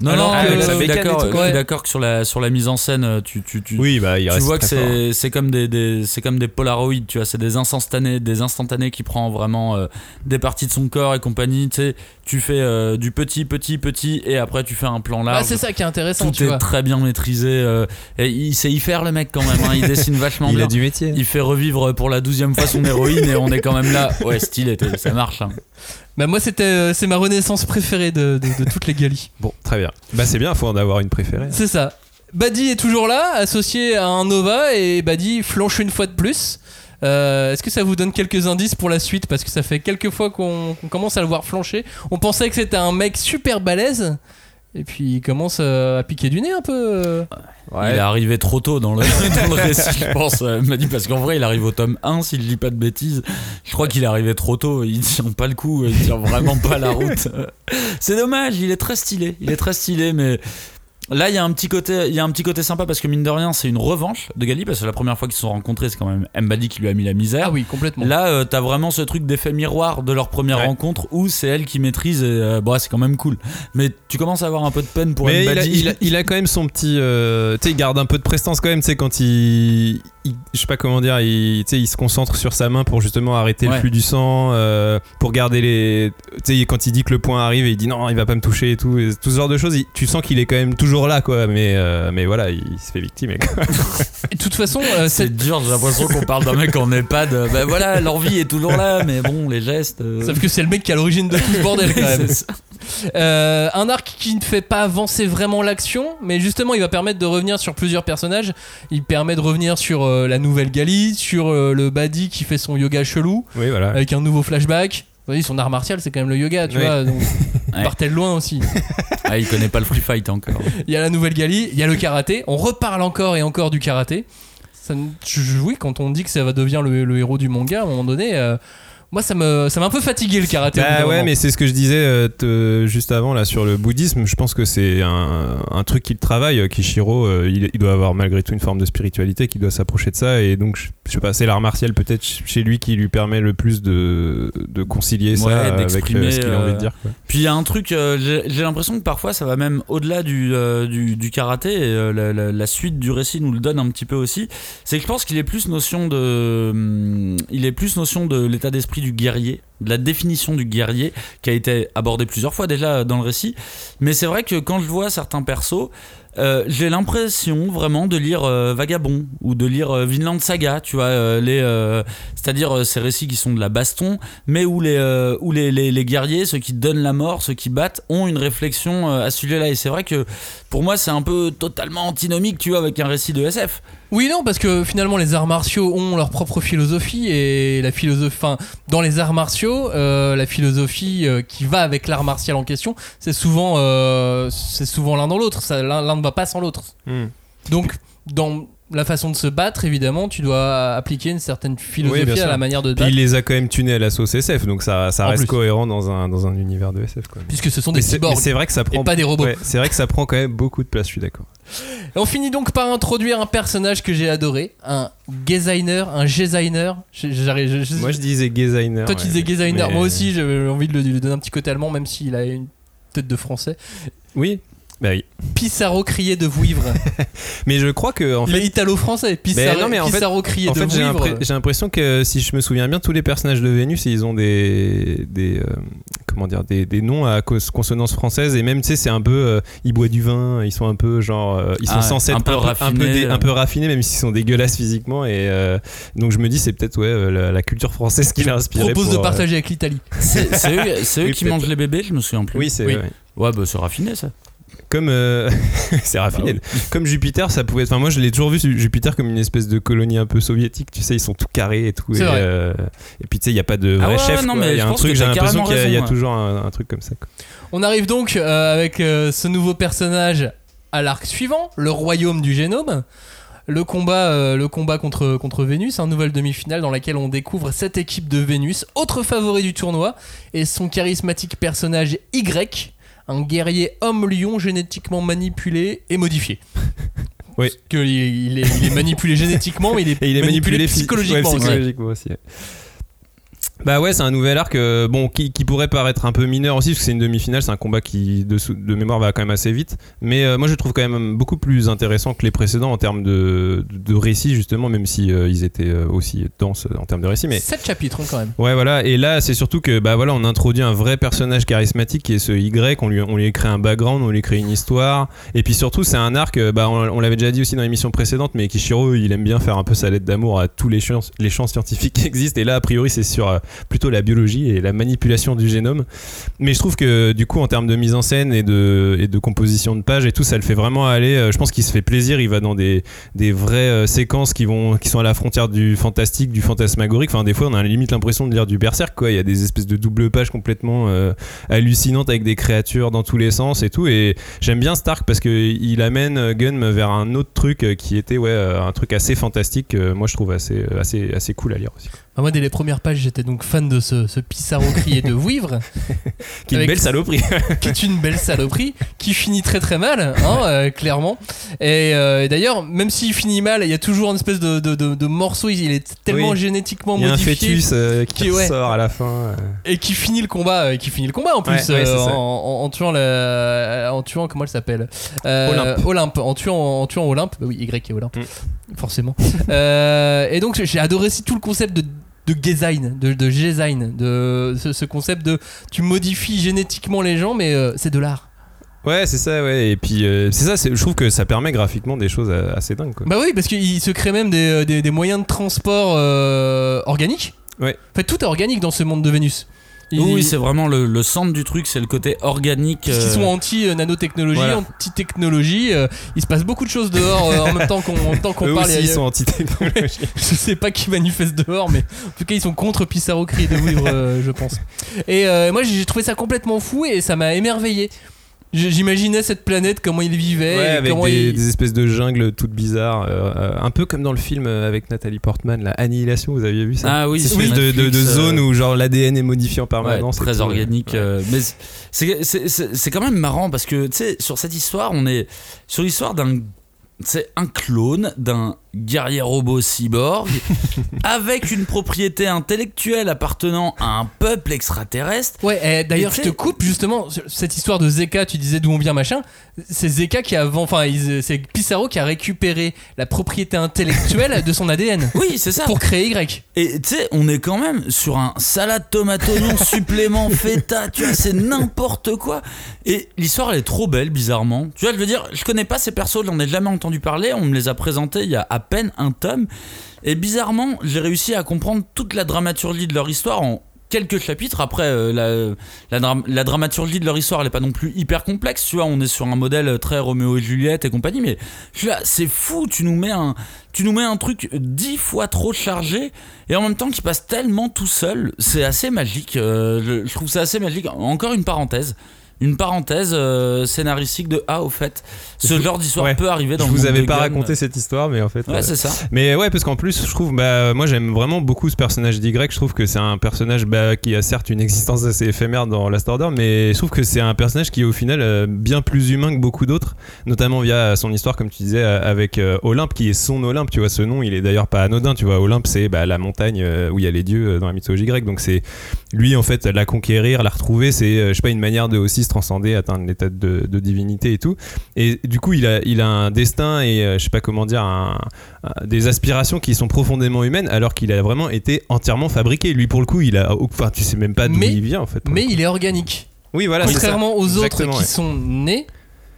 Non, Alors non, que- je suis d'accord. Ouais. que sur la sur la mise en scène, euh, tu tu tu, Oui bah il tu reste vois que c'est c'est comme des, des c'est comme des polaroïdes, tu vois, c'est des instantanés, des instantanés qui prend vraiment euh, des parties de son corps et compagnie. Tu sais, tu fais euh, du petit, petit, petit, et après tu fais un plan Ah, large. c'est ça qui est intéressant, Tout tu est vois. très bien maîtrisé. euh, et il sait y faire le mec quand même. hein, il dessine vachement Il bien. a du métier. Il fait revivre pour la douzième fois son héroïne et on est quand même là. Ouais, stylé, ça marche. hein. Bah, moi, c'était, euh, c'est ma renaissance préférée de, de- de toutes les Gali. Bon, très bien. Bah c'est bien, faut en avoir une préférée. C'est ça. Buddy est toujours là, associé à un Nova, et Buddy flanche une fois de plus. Euh, Est-ce que ça vous donne quelques indices pour la suite? Parce que ça fait quelques fois qu'on commence à le voir flancher. On pensait que c'était un mec super balèze, et puis il commence euh, à piquer du nez un peu. euh. Il est arrivé trop tôt dans le, dans le récit, je pense. euh, Il m'a dit parce qu'en vrai, il arrive au tome 1, s'il lit pas de bêtises. Je crois qu'il est arrivé trop tôt. Il tient pas le coup, il tient vraiment pas la route. C'est dommage, il est très stylé. Il est très stylé, mais. Là, il y a un petit côté, il y a un petit côté sympa parce que mine de rien, c'est une revanche de Gali parce que la première fois qu'ils se sont rencontrés, c'est quand même Mbadi qui lui a mis la misère. Ah oui, complètement. Là, euh, t'as vraiment ce truc d'effet miroir de leur première Ouais. rencontre où c'est elle qui maîtrise et euh, bon, c'est quand même cool. Mais tu commences à avoir un peu de peine pour Mais il a, Mbadi. il, a, il a quand même son petit. euh, tu sais, il garde un peu de prestance quand même, tu sais, quand il. Il- je sais pas comment dire, il, tu sais, il se concentre sur sa main pour justement arrêter Ouais. le flux du sang, euh, pour garder les. Tu sais, quand il dit que le point arrive et il dit non, il va pas me toucher et tout, et tout ce genre de choses, il- tu sens qu'il est quand même toujours là, quoi. Mais, euh, mais voilà, il, se fait victime. de toute façon, euh, C'est dur, j'ai l'impression qu'on parle d'un mec en EHPAD. Ben voilà, leur vie est toujours là, mais bon, les gestes. euh, sauf que c'est le mec qui à l'origine de tout ce bordel quand même. Euh, un arc qui ne fait pas avancer vraiment l'action, mais justement il va permettre de revenir sur plusieurs personnages. Il permet de revenir sur euh, la nouvelle Gali, sur euh, le Badi qui fait son yoga chelou, Oui, voilà. avec un nouveau flashback. Vous voyez, son art martial c'est quand même le yoga, tu Ouais. vois. Donc, il Ouais. partait de loin aussi. Ah, il connaît pas le free fight encore. Il y a la nouvelle Gali, il y a le karaté. On reparle encore et encore du karaté. Ça, oui, quand on dit que ça va devenir le, le héros du manga, à un moment donné, euh, moi ça me ça m'a un peu fatigué le karaté. Bah ouais, mais c'est ce que je disais euh, te- juste avant là sur le bouddhisme. Je pense que c'est un, un truc qu'il travaille. Kishiro, euh, il, il doit avoir malgré tout une forme de spiritualité qui doit s'approcher de ça. Et donc, je, je sais pas, c'est l'art martial peut-être chez lui qui lui permet le plus de, de concilier ça avec euh, ce qu'il a envie euh, de dire. quoi. Puis il y a un truc, euh, j'ai l'impression que parfois ça va même au-delà du, euh, du, du karaté, et la, la- la suite du récit nous le donne un petit peu aussi. C'est que je pense qu'il est plus notion de, hum, il est plus notion de l'état d'esprit du guerrier, de la définition du guerrier, qui a été abordé plusieurs fois déjà dans le récit. Mais c'est vrai que quand je vois certains persos, euh, j'ai l'impression vraiment de lire euh, Vagabond ou de lire euh, Vinland Saga, tu vois, les, c'est-à-dire ces récits qui sont de la baston, mais où les, où les, les, les guerriers, ceux qui donnent la mort, ceux qui battent, ont une réflexion à ce sujet-là. Et c'est vrai que pour moi, c'est un peu totalement antinomique, tu vois, avec un récit de SF. Oui, non, parce que finalement, les arts martiaux ont leur propre philosophie et la philosophie, enfin, dans les arts martiaux, euh, la philosophie euh, qui va avec l'art martial en question, c'est souvent, euh, c'est souvent l'un dans l'autre. Ça, L'un l'un ne va pas sans l'autre. Hmm. Donc, dans la façon de se battre, évidemment, tu dois appliquer une certaine philosophie à la manière de te Puis battre, il les a quand même tunés à la sauce SF, donc ça, ça reste plus. cohérent dans un, dans un univers de SF. Quoi. puisque ce sont des cyborgs c'est vrai que ça prend. et pas des robots. ouais, c'est vrai que ça prend quand même beaucoup de place. Je suis d'accord. On finit donc par introduire un personnage que j'ai adoré, un designer, un designer. Moi, je disais designer. Toi, tu disais designer. Moi aussi, j'avais envie de lui donner un petit côté allemand, même s'il a une tête de français. Oui. Bah oui. Pissarro crié de vouivre. Mais je crois que en Il fait, est italo-français. Pissarro, non, mais en fait- Pissarro crié En de fait, j'ai vouivre. l'impre- j'ai l'impression que si je me souviens bien, tous les personnages de Vénus, ils ont des, des euh, comment dire, des, des noms à cause- consonance française et même tu sais, c'est un peu, euh, ils boivent du vin, ils sont un peu genre, euh, ils sont Ah, censés un être peu un, peu, un, peu raffinés, dé- un peu raffinés, même s'ils sont dégueulasses physiquement et euh, donc je me dis c'est peut-être ouais la, la culture française qui l'a inspiré. propose pour, de euh, partager avec l'Italie. C'est eux, c'est eux Oui, qui mangent les bébés, je me souviens plus. Oui, c'est Oui. ouais. Ouais, bah c'est raffiné ça. Comme euh, c'est raffiné. Bah Comme Jupiter, ça pouvait. Enfin, moi, je l'ai toujours vu Jupiter comme une espèce de colonie un peu soviétique. Tu sais, ils sont tout carrés et tout. C'est et, vrai. euh, et puis tu sais, il y a pas de Ah vrai ouais, chef. ouais, non, mais Il y a je un pense truc. que J'ai l'impression qu'il y a, il y a toujours un, un truc comme ça. quoi. On arrive donc euh, avec euh, ce nouveau personnage à l'arc suivant, le royaume du génome. Le combat, euh, le combat contre, contre Vénus, un nouvelle demi-finale dans laquelle on découvre cette équipe de Vénus, autre favori du tournoi, et son charismatique personnage Y, un guerrier homme-lion génétiquement manipulé et modifié. Oui. Parce que il, il est, il est manipulé génétiquement, mais il est, Et il est manipulé, psy- psychologiquement ouais, aussi. psychologiquement aussi. ouais. Bah ouais, c'est un nouvel arc euh, bon qui, qui pourrait paraître un peu mineur aussi parce que c'est une demi-finale, c'est un combat qui de, de mémoire va quand même assez vite. Mais euh, moi je le trouve quand même beaucoup plus intéressant que les précédents en termes de, de, récit justement, même si euh, ils étaient aussi denses en termes de récit. Mais 7 chapitres quand même. Ouais voilà et là c'est surtout que bah voilà on introduit un vrai personnage charismatique qui est ce Y on lui on lui crée un background on lui crée une histoire et puis surtout c'est un arc bah on, on l'avait déjà dit aussi dans l'émission précédente mais Kishiro il aime bien faire un peu sa lettre d'amour à tous les champs les champs scientifiques qui existent et là a priori c'est sur plutôt la biologie et la manipulation du génome. Mais je trouve que du coup en termes de mise en scène et de et de composition de pages et tout ça le fait vraiment aller. Euh, je pense qu'il se fait plaisir. Il va dans des des vraies euh, séquences qui vont qui sont à la frontière du fantastique du fantasmagorique. Enfin des fois on a limite l'impression de lire du berserk quoi. Il y a des espèces de double pages complètement euh, hallucinantes avec des créatures dans tous les sens et tout. Et j'aime bien Stark parce que il amène Gunn vers un autre truc qui était ouais un truc assez fantastique moi je trouve assez assez assez cool à lire aussi Ah, moi, dès les premières pages, j'étais donc fan de ce, ce Pissarro crié de vouivre. qui est une belle saloperie qui est une belle saloperie, qui finit très très mal, hein, euh, clairement. Et, euh, et d'ailleurs, même s'il finit mal, il y a toujours une espèce de, de, de- de morceau, il est tellement Oui. génétiquement il y a un modifié fœtus euh, qui qui- ouais. sort à la fin et qui finit le combat, qui finit le combat en plus, Ouais, ouais, en, en- en tuant la, en tuant comment elle s'appelle? Olympe. Olympe, en tuant en tuant Olympe, bah oui Y et Olympe. Mm. Forcément. Euh, et donc j'ai adoré aussi tout le concept de de design, de, de design, de ce, ce concept de tu modifies génétiquement les gens, mais euh, c'est de l'art. Ouais, c'est ça, ouais. Et puis, euh, c'est ça, je trouve que ça permet graphiquement des choses assez dingues, quoi. Bah oui, parce qu'il se crée même des, des- des moyens de transport euh, organiques. Ouais. En fait, tout est organique dans ce monde de Vénus. Ils- Oui, c'est vraiment le, le centre du truc, c'est le côté organique. Parce qu'ils euh, sont anti-nanotechnologie, Voilà. anti-technologie. euh, il se passe beaucoup de choses dehors euh, en même temps qu'on Eux parle. aussi, ils sont anti-technologie. je sais pas qui manifeste dehors, mais en tout cas, ils sont contre Pissarro Cri de Vivre, euh, je pense. Et euh, moi, j'ai trouvé ça complètement fou et ça m'a émerveillé. J'imaginais cette planète, comment il vivait, Ouais, avec comment des, il... des espèces de jungles toutes bizarres, euh, euh, un peu comme dans le film euh, avec Nathalie Portman, la Annihilation, vous aviez vu ça Ah oui, Cette sur espèce de, de, zone où genre l'ADN est modifié en Ouais, permanence. et très tout, ouais. organique. Ouais. euh, mais c'est- c'est c'est- c'est quand même marrant parce que tu sais, sur cette histoire, on est sur l'histoire d'un. C'est un clone d'un guerrier robot cyborg avec une propriété intellectuelle appartenant à un peuple extraterrestre. Ouais, et d'ailleurs, je te coupe justement cette histoire de Zeka. Tu disais d'où on vient, machin. C'est Zeka qui a, enfin, c'est Pissarro qui a récupéré la propriété intellectuelle de son ADN Oui, c'est ça. pour créer Y. Et tu sais, on est quand même sur un salade tomate oignon supplément feta, tu vois, c'est n'importe quoi. Et l'histoire elle est trop belle, bizarrement. Tu vois, je veux dire, je connais pas ces persos, j'en ai jamais entendu parler, on me les a présentés il y a à peine un tome. Et bizarrement, j'ai réussi à comprendre toute la dramaturgie de leur histoire en quelques chapitres. Après, euh, la, la, dra- la dramaturgie de leur histoire, elle est pas non plus hyper complexe. Tu vois, on est sur un modèle très Roméo et Juliette et compagnie, mais c'est fou. Tu nous mets un, tu nous mets un truc dix fois trop chargé et en même temps qui passe tellement tout seul. C'est assez magique. euh, je, je trouve ça assez magique. Encore une parenthèse. Une parenthèse euh, scénaristique de A au fait. Ce genre d'histoire Ouais. peut arriver dans Je le vous avais pas raconté cette histoire, mais en fait. Ouais, euh, c'est ça. Mais ouais, parce qu'en plus, je trouve, bah, moi j'aime vraiment beaucoup ce personnage d'Y. Je trouve que c'est un personnage bah, qui a certes une existence assez éphémère dans Last Order, mais je trouve que c'est un personnage qui est au final euh, bien plus humain que beaucoup d'autres, notamment via son histoire, comme tu disais, avec Olympe, qui est son Olympe. Tu vois, ce nom, il est d'ailleurs pas anodin. Tu vois, Olympe, c'est bah, la montagne où il y a les dieux dans la mythologie grecque. Donc c'est lui, en fait, la conquérir, la retrouver, c'est, je sais pas, une manière de aussi transcender, atteindre l'état de, de divinité et tout. Et du coup, il a, il a un destin et euh, je sais pas comment dire, un- un- des aspirations qui sont profondément humaines, alors qu'il a vraiment été entièrement fabriqué. Lui, pour le coup, il a, enfin, tu sais même pas d'où il vient en fait. Mais il est organique. oui, voilà. Contrairement aux autres Exactement, qui ouais. sont nés,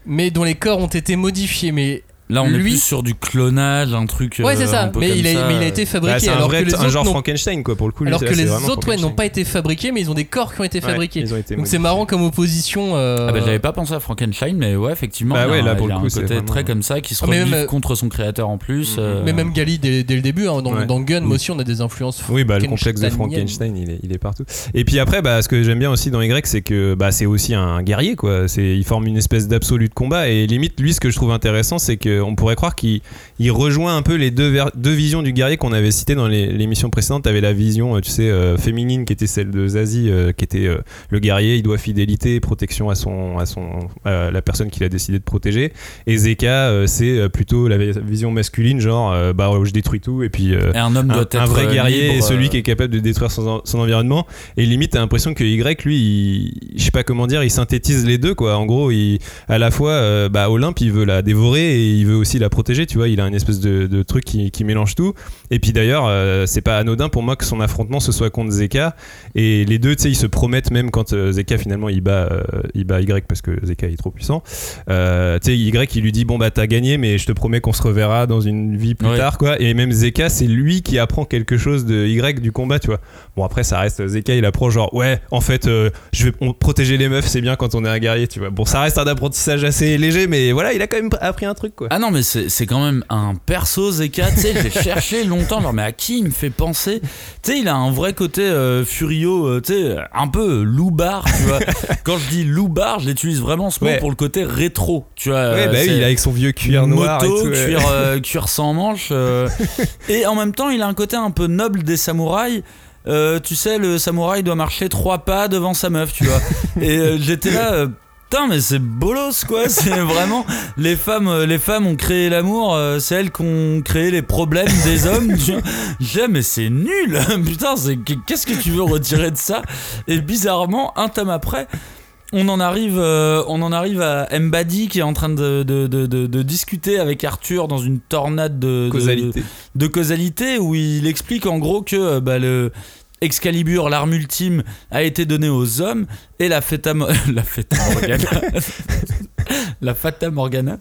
mais dont les corps ont été modifiés. Mais Là, on est Lui- plus sur du clonage, un truc. ouais, euh, c'est ça. un peu Mais comme il, a, ça. mais il a été Bah, fabriqué. c'est un alors vrai, que les un autres genre Frankenstein quoi pour le coup. alors que les autres ouais, n'ont pas été fabriqués, mais ils ont des corps qui ont été fabriqués. ils ont été Donc c'est marrant comme opposition. euh, Ah bah j'avais pas pensé à Frankenstein mais ouais effectivement Bah ouais, là, pour il le coup, c'est côté vraiment- très comme ça qui se Ah, euh, contre son créateur en plus euh, Mais même Gali dès, dès le début, hein, dans, Ouais. dans Gun Oui. aussi, on a des influences. Oui, bah, le complexe de. Frankenstein, il est, il est partout. Et puis après, bah, ce que j'aime bien aussi dans Y, c'est que bah, c'est aussi un guerrier, quoi. C'est, il forme une espèce d'absolu de combat. Et limite, lui, ce que je trouve intéressant, c'est qu'on pourrait croire qu'il il rejoint un peu les deux, ver- deux visions du guerrier qu'on avait citées dans l'émission précédente. T'avais la vision, euh, tu sais, euh, féminine, qui était celle de Zazie, euh, qui était euh, le guerrier, il doit fidélité, protection à son, à son, à la personne qu'il a décidé de protéger. Et Zeka, euh, c'est euh, plutôt la vision masculine, genre, euh, bah, je détruis tout, et puis. euh, et un homme doit un, être un vrai euh, guerrier libre, et celui euh, qui est capable de détruire son, en- son environnement et limite t'as l'impression que Y lui il, je sais pas comment dire il synthétise les deux quoi en gros il, à la fois euh, bah, Olympe il veut la dévorer et il veut aussi la protéger tu vois il a une espèce de, de truc qui, qui mélange tout. Et puis d'ailleurs euh, c'est pas anodin pour moi que son affrontement ce soit contre Zeka. Et les deux tu sais ils se promettent même quand euh, Zeka finalement il bat, euh, il bat Y parce que Zeka est trop puissant. Euh, tu sais Y il lui dit bon bah t'as gagné mais je te promets qu'on se reverra dans une vie plus Ouais. tard quoi. Et même Zeka c'est lui qui apprend quelque chose de Y du combat tu vois. Bon après ça reste Zeka il apprend genre ouais en fait je vais on- protéger les meufs c'est bien quand on est un guerrier tu vois. Bon ça reste un apprentissage assez léger mais voilà il a quand même appris un truc quoi ah non mais c'est quand même un perso Zeka tu sais j'ai cherché longtemps genre mais à qui il me fait penser? Tu sais il a un vrai côté euh, Furio euh, tu sais un peu loupard tu vois quand je dis loupard je l'utilise vraiment ce mot Ouais. pour le côté rétro tu vois ouais euh, bah oui c'est- il est avec son vieux cuir noir et moto, tout, ouais. cuir, euh, cuir sans manche. euh, et en même temps, il a un côté un peu noble des samouraïs. Euh, tu sais, le samouraï doit marcher trois pas devant sa meuf, tu vois. Et euh, j'étais là. euh, Putain, mais c'est bolos quoi! C'est vraiment. Les femmes, euh, les femmes ont créé l'amour, euh, c'est elles qui ont créé les problèmes des hommes. J'ai, mais c'est nul! Putain, c'est- qu'est-ce que tu veux retirer de ça? Et bizarrement, un tome après, on en arrive, euh, on en arrive à Mbadi qui est en train de, de, de, de- de discuter avec Arthur dans une tornade de Causalité. de causalité où il explique en gros que bah, le Excalibur, l'arme ultime, a été donnée aux hommes et la Feta, Mo- la Feta Morgana, la Fata Morgana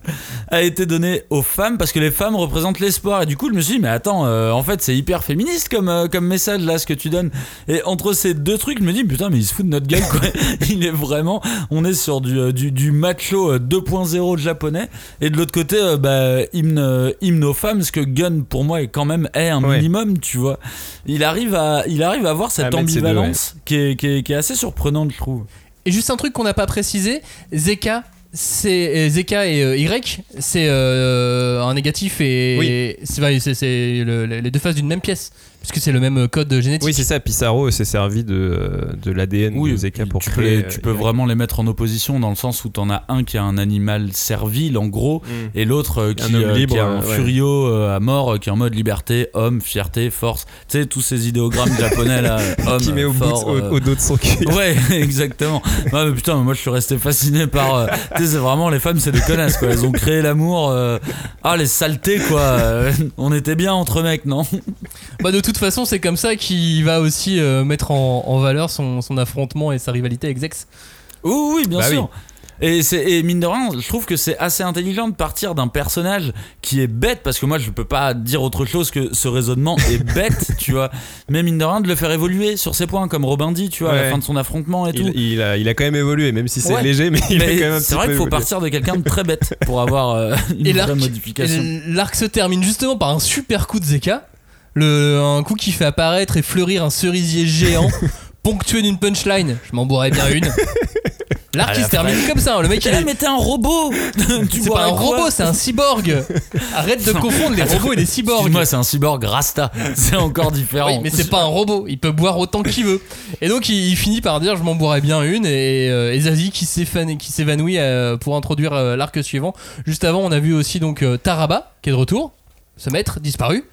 a été donnée aux femmes parce que les femmes représentent l'espoir. Et du coup, je me suis dit, mais attends, euh, en fait, c'est hyper féministe comme, euh, comme message là, ce que tu donnes. Et entre ces deux trucs, je me dis, putain, mais il se fout de notre gueule, quoi. il est vraiment, on est sur du, euh, du, du macho euh, 2.0 japonais. Et de l'autre côté, euh, bah, hymne, hymne aux femmes, ce que Gun, pour moi, est quand même est un Ouais. minimum, tu vois. Il arrive à, il arrive à avoir cette deux, ambivalence qui, est, qui, est, qui est assez surprenante, je trouve. Et juste un truc qu'on n'a pas précisé, Zeka, c'est euh, Zeka et euh, Y, c'est euh, un négatif et Oui. c'est les deux faces d'une même pièce, puisque c'est le même code génétique. Oui, c'est ça. Pissarro s'est servi de, de l'ADN de Zeka pour tu peux, créer. tu peux euh, vraiment les mettre en opposition dans le sens où t'en as un qui a un animal servile en gros Mm. et l'autre euh, qui, Un homme euh, qui libre, est un euh, ouais. furio euh, à mort qui est en mode liberté, homme, fierté, force. Tu sais tous ces idéogrammes japonais là, homme, qui met au, fort, bout, au, euh, au dos de son cul. Ouais, exactement. Ouais, mais putain, moi je suis resté fasciné par. euh, tu sais, c'est vraiment les femmes, c'est des connasses quoi. Elles ont créé l'amour. euh, ah, les saletés quoi. On était bien entre mecs, non? Bah, de toute façon, c'est comme ça qu'il va aussi euh, mettre en, en valeur son, son affrontement et sa rivalité avec Zex. Oui, oui, bien Bah sûr. oui. Et, et mine de rien, je trouve que c'est assez intelligent de partir d'un personnage qui est bête, parce que moi je peux pas dire autre chose que ce raisonnement est bête, tu vois. Mais mine de rien, de le faire évoluer sur ces points, comme Robin dit, tu vois, à la fin de son affrontement et tout. Il, a, il a quand même évolué, même si c'est Ouais. léger, mais il a Mais quand même c'est vrai qu'il faut évolué. partir de quelqu'un de très bête pour avoir euh, une Et vraie l'arc, modification. et l'arc se termine justement par un super coup de Zeka, le, un coup qui fait apparaître et fleurir un cerisier géant, ponctué d'une punchline. Je m'en boirais bien une. L'arc la se termine comme ça, le mec il est. mais t'es un robot Tu C'est pas un robot, c'est un cyborg. Arrête de confondre les robots et les cyborgs. Excuse-moi, c'est un cyborg Rasta. C'est encore différent. Oui, mais c'est pas un robot, il peut boire autant qu'il veut. Et donc il, il finit par dire je m'en boirais bien une et, euh, et Zazie qui qui s'évanouit euh, pour introduire euh, l'arc suivant. Juste avant on a vu aussi donc Taraba qui est de retour, ce maître disparu.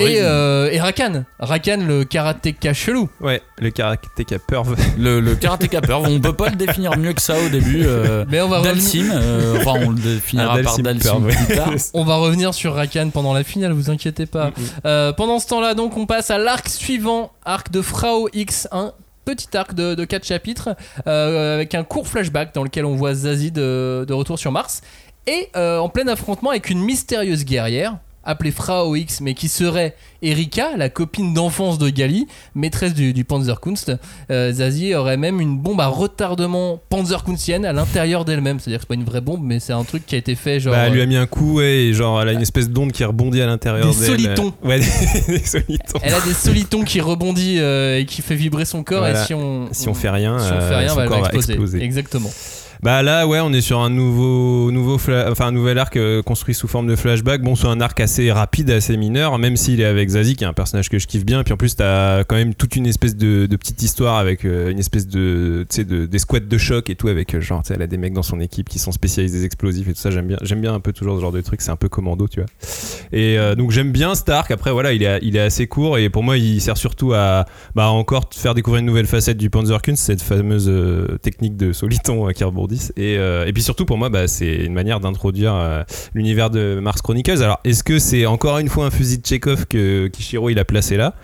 Et, euh, et Rakan, Rakan le karatéka chelou. Ouais, le karatéka perv. Le, le karatéka peur, on peut pas le définir mieux que ça au début. euh, Mais on va revenir, Dalsim, euh, enfin on le définira Un par Dalsim perv, plus tard. on va revenir sur Rakan pendant la finale, vous inquiétez pas. Mm, Euh, pendant ce temps-là, donc, on passe à l'arc suivant, arc de Frau X1. Petit arc de, de 4 chapitres euh, avec un court flashback dans lequel on voit Zazie de, de retour sur Mars et euh, en plein affrontement avec une mystérieuse guerrière appelée Frau X mais qui serait Erika, la copine d'enfance de Gali, maîtresse du, du Panzerkunst. Euh, Zazie aurait même une bombe à retardement panzerkunstienne à l'intérieur d'elle-même, c'est-à-dire que c'est pas une vraie bombe mais c'est un truc qui a été fait genre Bah, elle lui euh, a mis un coup, ouais, et genre, elle a une espèce d'onde qui rebondit à l'intérieur Des d'elle. solitons. Ouais, des, des solitons. Elle a des solitons qui rebondit euh, et qui fait vibrer son corps Voilà. et si on Si on fait rien, si on fait euh, rien, son bah, elle corps va va exploser. exploser. Exactement. Bah là, ouais, on est sur un nouveau, nouveau, enfin un nouvel arc euh, construit sous forme de flashback. Bon, c'est un arc assez rapide, assez mineur, même s'il est avec Zazie, qui est un personnage que je kiffe bien. Puis en plus, t'as quand même toute une espèce de, de petite histoire avec euh, une espèce de, tu sais, de, des squads de choc et tout, avec euh, genre, tu sais, elle a des mecs dans son équipe qui sont spécialisés explosifs et tout ça. J'aime bien, j'aime bien un peu toujours ce genre de truc. C'est un peu commando, tu vois. Et euh, donc j'aime bien cet arc. Après, voilà, il est, il est assez court et pour moi, il sert surtout à, bah, encore faire découvrir une nouvelle facette du Panzerkunst, cette fameuse euh, technique de soliton euh, qui rebondissent. Et, euh, et puis surtout, pour moi, bah, c'est une manière d'introduire euh, l'univers de Mars Chronicles. Alors, est-ce que c'est encore une fois un fusil de Chekhov que Kishiro il a placé là?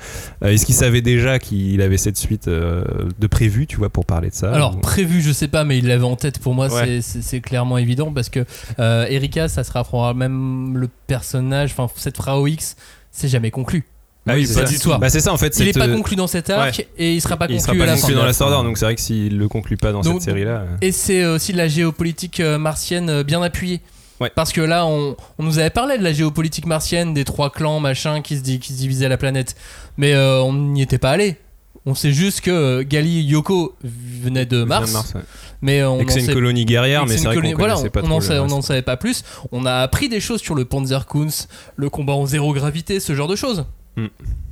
Euh, Est-ce qu'il savait déjà qu'il avait cette suite de prévu, tu vois, pour parler de ça? Alors prévu, je sais pas, mais il l'avait en tête. Pour moi, Ouais. c'est- clairement évident parce que Erika, ça sera probablement le personnage. Enfin, cette Frau X, c'est jamais conclu. Ah Oui, c'est pas tout. Bah, c'est ça en fait. Il est cette, pas euh, conclu dans cet arc et il sera pas il conclu sera pas à la conclu fin. dans la Order, donc c'est vrai que s'il le conclut pas dans Donc- cette série là. Et c'est aussi de la géopolitique euh, martienne euh, bien appuyée. Ouais. Parce que là, on, on nous avait parlé de la géopolitique martienne, des trois clans, machin, qui se, qui se divisaient la planète. Mais euh, on n'y était pas allé. On sait juste que euh, Gali Yoko venait de Mars, ouais. mais euh, on Et que c'est une sait- colonie guerrière, mais c'est vrai qu'on colonie- voilà, pas on trop on savait pas plus. On a appris des choses sur le Panzerkunst, le combat en zéro gravité, ce genre de choses. Hmm.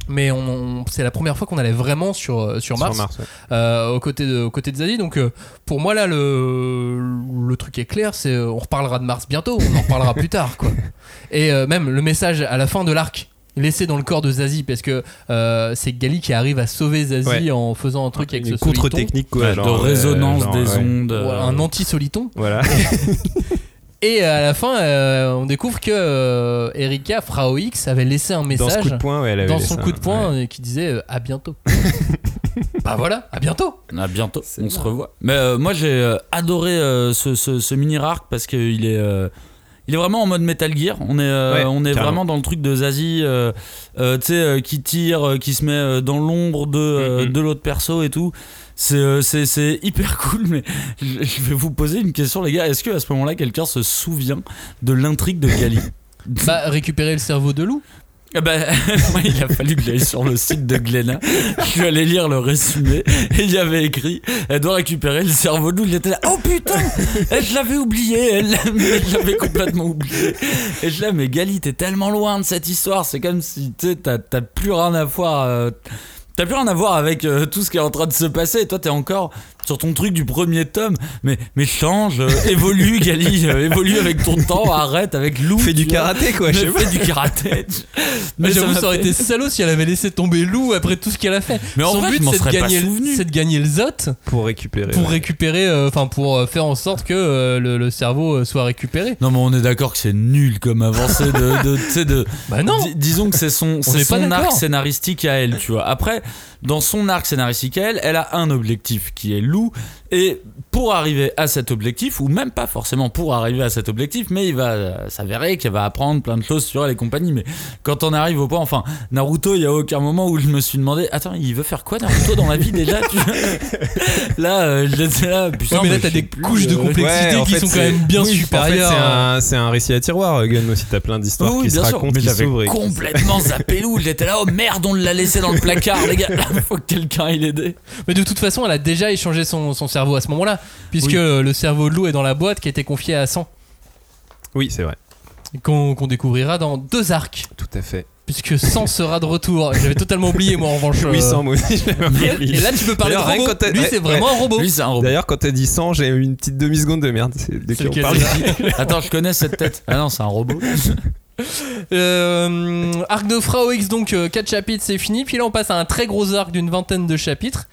Mais on, on- c'est la première fois qu'on allait vraiment sur, euh, sur Mars, Sur Mars, ouais. euh, aux, côtés de, aux côtés de Zazie. Donc euh, pour moi, là, le, le truc est clair c'est euh, on reparlera de Mars bientôt, on en reparlera plus tard. Quoi. Et euh, même le message à la fin de l'arc laissé dans le corps de Zazie parce que euh, c'est Gali qui arrive à sauver Zazie Ouais. en faisant un truc avec Une ce soliton. contre-technique, quoi. Ouais, genre, de euh, résonance genre, des ouais. ondes. Ouais, euh, un anti-soliton. Voilà. Et à la fin, euh, on découvre que euh, Erika, Frau X, avait laissé un message ce coup de poing, ouais, elle avait dans son un- coup de poing ouais. euh, qui disait euh, à bientôt. bah voilà, à bientôt. À bientôt, on se revoit. Mais euh, moi j'ai euh, adoré euh, ce, ce, ce mini arc parce qu'il est, euh, il est vraiment en mode Metal Gear. On est, euh, Ouais, on est carrément. vraiment dans le truc de Zazie, euh, euh, tu sais, euh, qui tire, euh, qui se met euh, dans l'ombre de, euh, Mhm. de l'autre perso et tout. C'est, euh, c'est, hyper cool, mais je je vais vous poser une question, les gars. Est-ce que à ce moment-là, quelqu'un se souvient de l'intrigue de Gali? Bah récupérer le cerveau de loup. Ben, moi, il a fallu que j'aille sur le site de Glenna. Je suis allé lire le résumé et il y avait écrit Elle doit récupérer le cerveau de loup. Il était là Oh putain Elle, Je l'avais oublié elle, l'avais complètement oublié. Et je là, mais Gali, t'es tellement loin de cette histoire. C'est comme si tu sais, t'as t'as plus rien à voir. euh, T'as plus rien à voir avec euh, tout ce qui est en train de se passer. Et toi, t'es encore sur ton truc du premier tome. Mais, mais change, euh, évolue, Gali, euh, évolue avec ton temps, arrête avec Lou. Fais du vois. karaté, quoi, Mais je sais pas. fais du karaté. Mais ça j'avoue, ça aurait été salaud si elle avait laissé tomber loup après tout ce qu'elle a fait. Mais en Son vrai, but, c'est de, gagner, le- c'est de gagner le Zot Pour récupérer. pour ouais. récupérer, euh, enfin pour euh, faire en sorte que euh, le, le cerveau euh, soit récupéré. Non mais on est d'accord que c'est nul comme avancée de, Bah non. Dis- disons que c'est son, On c'est son arc scénaristique à elle, tu vois. Après, dans son arc scénaristique à elle, elle a un objectif qui est Lou loup. Et pour arriver à cet objectif, ou même pas forcément pour arriver à cet objectif, mais il va euh, s'avérer qu'elle va apprendre plein de choses sur elle et compagnie. Mais quand on arrive au point, enfin, Naruto, il y a aucun moment où je me suis demandé, attends, il veut faire quoi Naruto dans la vie déjà tu Là, euh, j'étais là, putain, Ouais, mais là, t'as des plus, couches de euh, complexité Ouais, en qui fait, sont quand même bien oui, En fait, supérieures. c'est un, récit à tiroir, Gun aussi. T'as plein d'histoires Oui, qui se bien sûr, racontent, mais qui s'ouvrent. complètement zappé Lou. J'étais là, oh merde, on l'a laissé dans le placard, les gars. Là, faut que quelqu'un il aide. Mais de toute façon, elle a déjà échangé son, son cerveau à ce moment-là, puisque Oui. euh, le cerveau de loup est dans la boîte qui a été confiée à 100, Oui, c'est vrai. qu'on qu'on découvrira dans deux arcs, Tout à fait. puisque 100 sera de retour. J'avais totalement oublié, moi, en revanche. euh, Oui, sans moi aussi, Et, là, tu peux parler de robot. que quand t'as- Lui, c'est vraiment un robot. Lui, c'est un robot. D'ailleurs, quand t'as dit 100, j'ai eu une petite demi-seconde de merde. De qui on parle Attends, je connais cette tête. Ah non, c'est un robot. Euh, arc de Frau X, donc 4 chapitres, c'est fini. Puis là, on passe à un très gros arc d'une vingtaine de chapitres.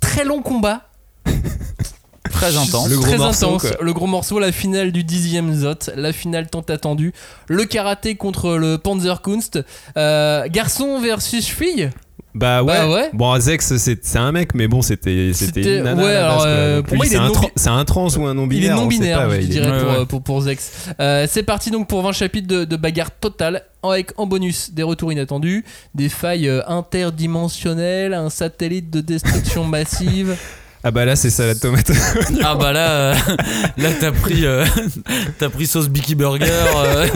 Très long combat. Très intense. Le gros très morceau, intense. quoi. Le gros morceau, la finale du dixième Zot, la finale tant attendue. Le karaté contre le Panzerkunst. Euh, garçon versus fille. Bah ouais. Bah ouais. Bon, Zex, c'est un mec, mais bon, c'était une nana. ouais, à la alors, euh, pour moi, il c'est est un, trans ou un non Il binaire. est non binaire, pas, ouais, je il est- dirais, Ouais, pour, ouais. pour, pour Zex. Euh, c'est parti donc pour 20 chapitres de, de bagarre totale, avec en bonus des retours inattendus, des failles euh, interdimensionnelles, un satellite de destruction massive. Ah bah là, c'est ça la tomate. Ah bah là, euh, là t'as pris, euh, t'as pris sauce Bicky Burger. euh.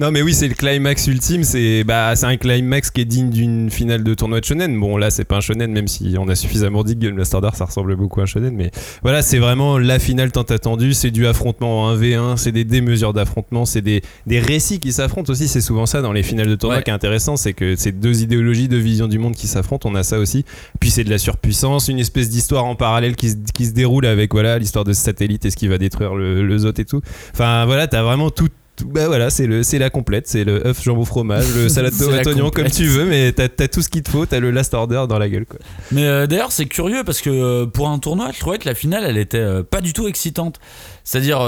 non, mais oui, c'est le climax ultime. C'est bah, c'est un climax qui est digne d'une finale de tournoi de shonen. Bon, là, c'est pas un shonen, même si on a suffisamment dit que Gun Blast Order, ça ressemble beaucoup à un shonen. Mais voilà, c'est vraiment la finale tant attendue. C'est du affrontement en 1v1, c'est des démesures d'affrontement, c'est des, des récits qui s'affrontent aussi. C'est souvent ça dans les finales de tournoi Ouais. qui est intéressant, c'est que c'est deux idéologies, deux visions du monde qui s'affrontent. On a ça aussi. Puis c'est de la surpuissance, une espèce d'histoire en parallèle qui se, qui se déroule avec voilà l'histoire de ce satellite et ce qui va détruire le, le Zot et tout. Enfin voilà, t'as vraiment tout. Bah voilà, c'est le, c'est la complète, c'est le œuf jambon fromage, le salade tomate oignon comme tu veux, mais t'as, t'as tout ce qu'il te faut, t'as le last order dans la gueule quoi. Mais euh, d'ailleurs, c'est curieux parce que euh, pour un tournoi, je trouvais que la finale, elle était euh, pas du tout excitante. C'est-à-dire,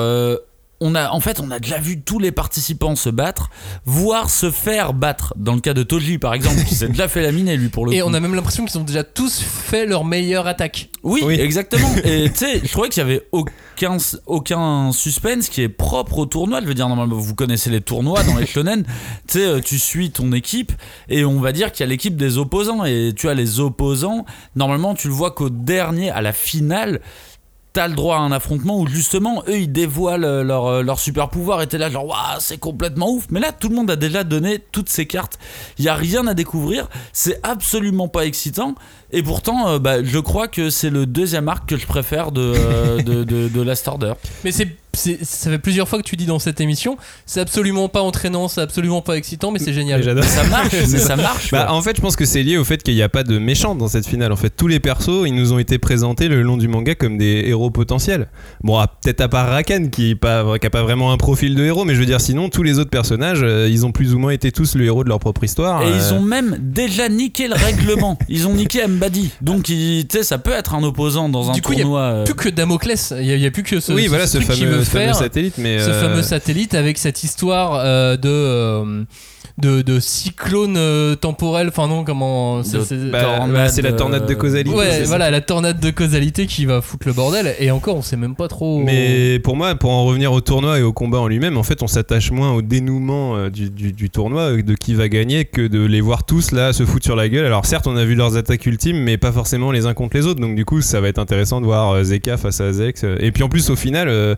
on a, en fait, on a déjà vu tous les participants se battre, voire se faire battre. Dans le cas de Toji, par exemple, qui s'est déjà fait laminer lui pour le Et coup. on a même l'impression qu'ils ont déjà tous fait leur meilleure attaque. Oui, Oui. exactement. Et tu sais, je trouvais qu'il y avait aucun, aucun suspense qui est propre au tournoi. Je veux dire, normalement, vous connaissez les tournois dans les shonen. Tu sais, tu suis ton équipe et on va dire qu'il y a l'équipe des opposants. Et tu as les opposants. Normalement, tu le vois qu'au dernier, à la finale. T'as le droit à un affrontement où justement eux ils dévoilent euh, leur, euh, leur super pouvoir et t'es là genre waouh c'est complètement ouf. Mais là tout le monde a déjà donné toutes ses cartes. Il y a rien à découvrir. C'est absolument pas excitant. Et pourtant euh, bah, je crois que c'est le deuxième arc que je préfère de, euh, de, de, de Last Order. Mais c'est c'est- ça fait plusieurs fois que tu dis dans cette émission, c'est absolument pas entraînant, c'est absolument pas excitant, mais c'est génial. Et j'adore. Ça marche, mais ça marche. Bah, en fait, je pense que c'est lié au fait qu'il n'y a pas de méchants dans cette finale. En fait, tous les persos, ils nous ont été présentés le long du manga comme des héros potentiels. Bon, à- peut-être à part Rakan qui n'a pas, qui a pas vraiment un profil de héros, mais je veux dire, sinon, tous les autres personnages, euh, ils ont plus ou moins été tous le héros de leur propre histoire. Et euh. ils ont même déjà niqué le règlement. Ils ont niqué Mbadi. Donc, tu sais, ça peut être un opposant dans un Du coup, il y a tournoi. euh, Plus que Damoclès, il n'y a, plus que ce, oui, ce voilà, ce fameux, ce fameux faire. satellite. Mais ce euh, fameux satellite avec cette histoire euh, de, euh, de de cyclone euh, temporel enfin non comment c'est- bah, bah, la tornade de causalité. ouais ça. voilà la tornade de causalité qui va foutre le bordel et encore on sait même pas trop Mais pour moi, pour en revenir au tournoi et au combat en lui-même, en fait, on s'attache moins au dénouement du, du- du tournoi, de qui va gagner, que de les voir tous là se foutre sur la gueule. Alors certes, on a vu leurs attaques ultimes, mais pas forcément les uns contre les autres. Donc du coup, ça va être intéressant de voir Zeka face à Zex. Et puis en plus, au final. euh,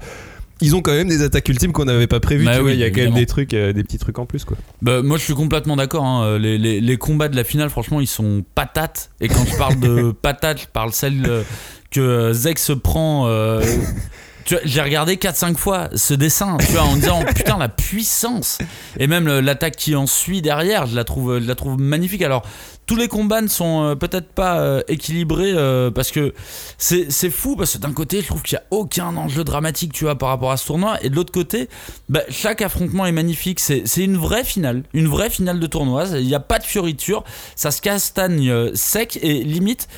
ils ont quand même des attaques ultimes qu'on n'avait pas prévues. Bah oui, il y a quand même des trucs, euh, des petits trucs en plus, quoi. Bah, moi, je suis complètement d'accord. hein. Les, les- les combats de la finale, franchement, ils sont patates. Et quand je parle de patates, je parle celle euh, que Zek se prend. euh, j'ai regardé 4-5 fois ce dessin, tu vois, en disant putain la puissance. Et même l'attaque qui en suit derrière, je la trouve, je la trouve magnifique. Alors tous les combats ne sont euh, peut-être pas euh, équilibrés euh, parce que c'est fou parce que d'un côté je trouve qu'il n'y a aucun enjeu dramatique tu vois par rapport à ce tournoi et de l'autre côté bah, chaque affrontement est magnifique c'est c'est une vraie finale une vraie finale de tournoi il n'y a pas de fioriture ça se castagne euh, sec et limite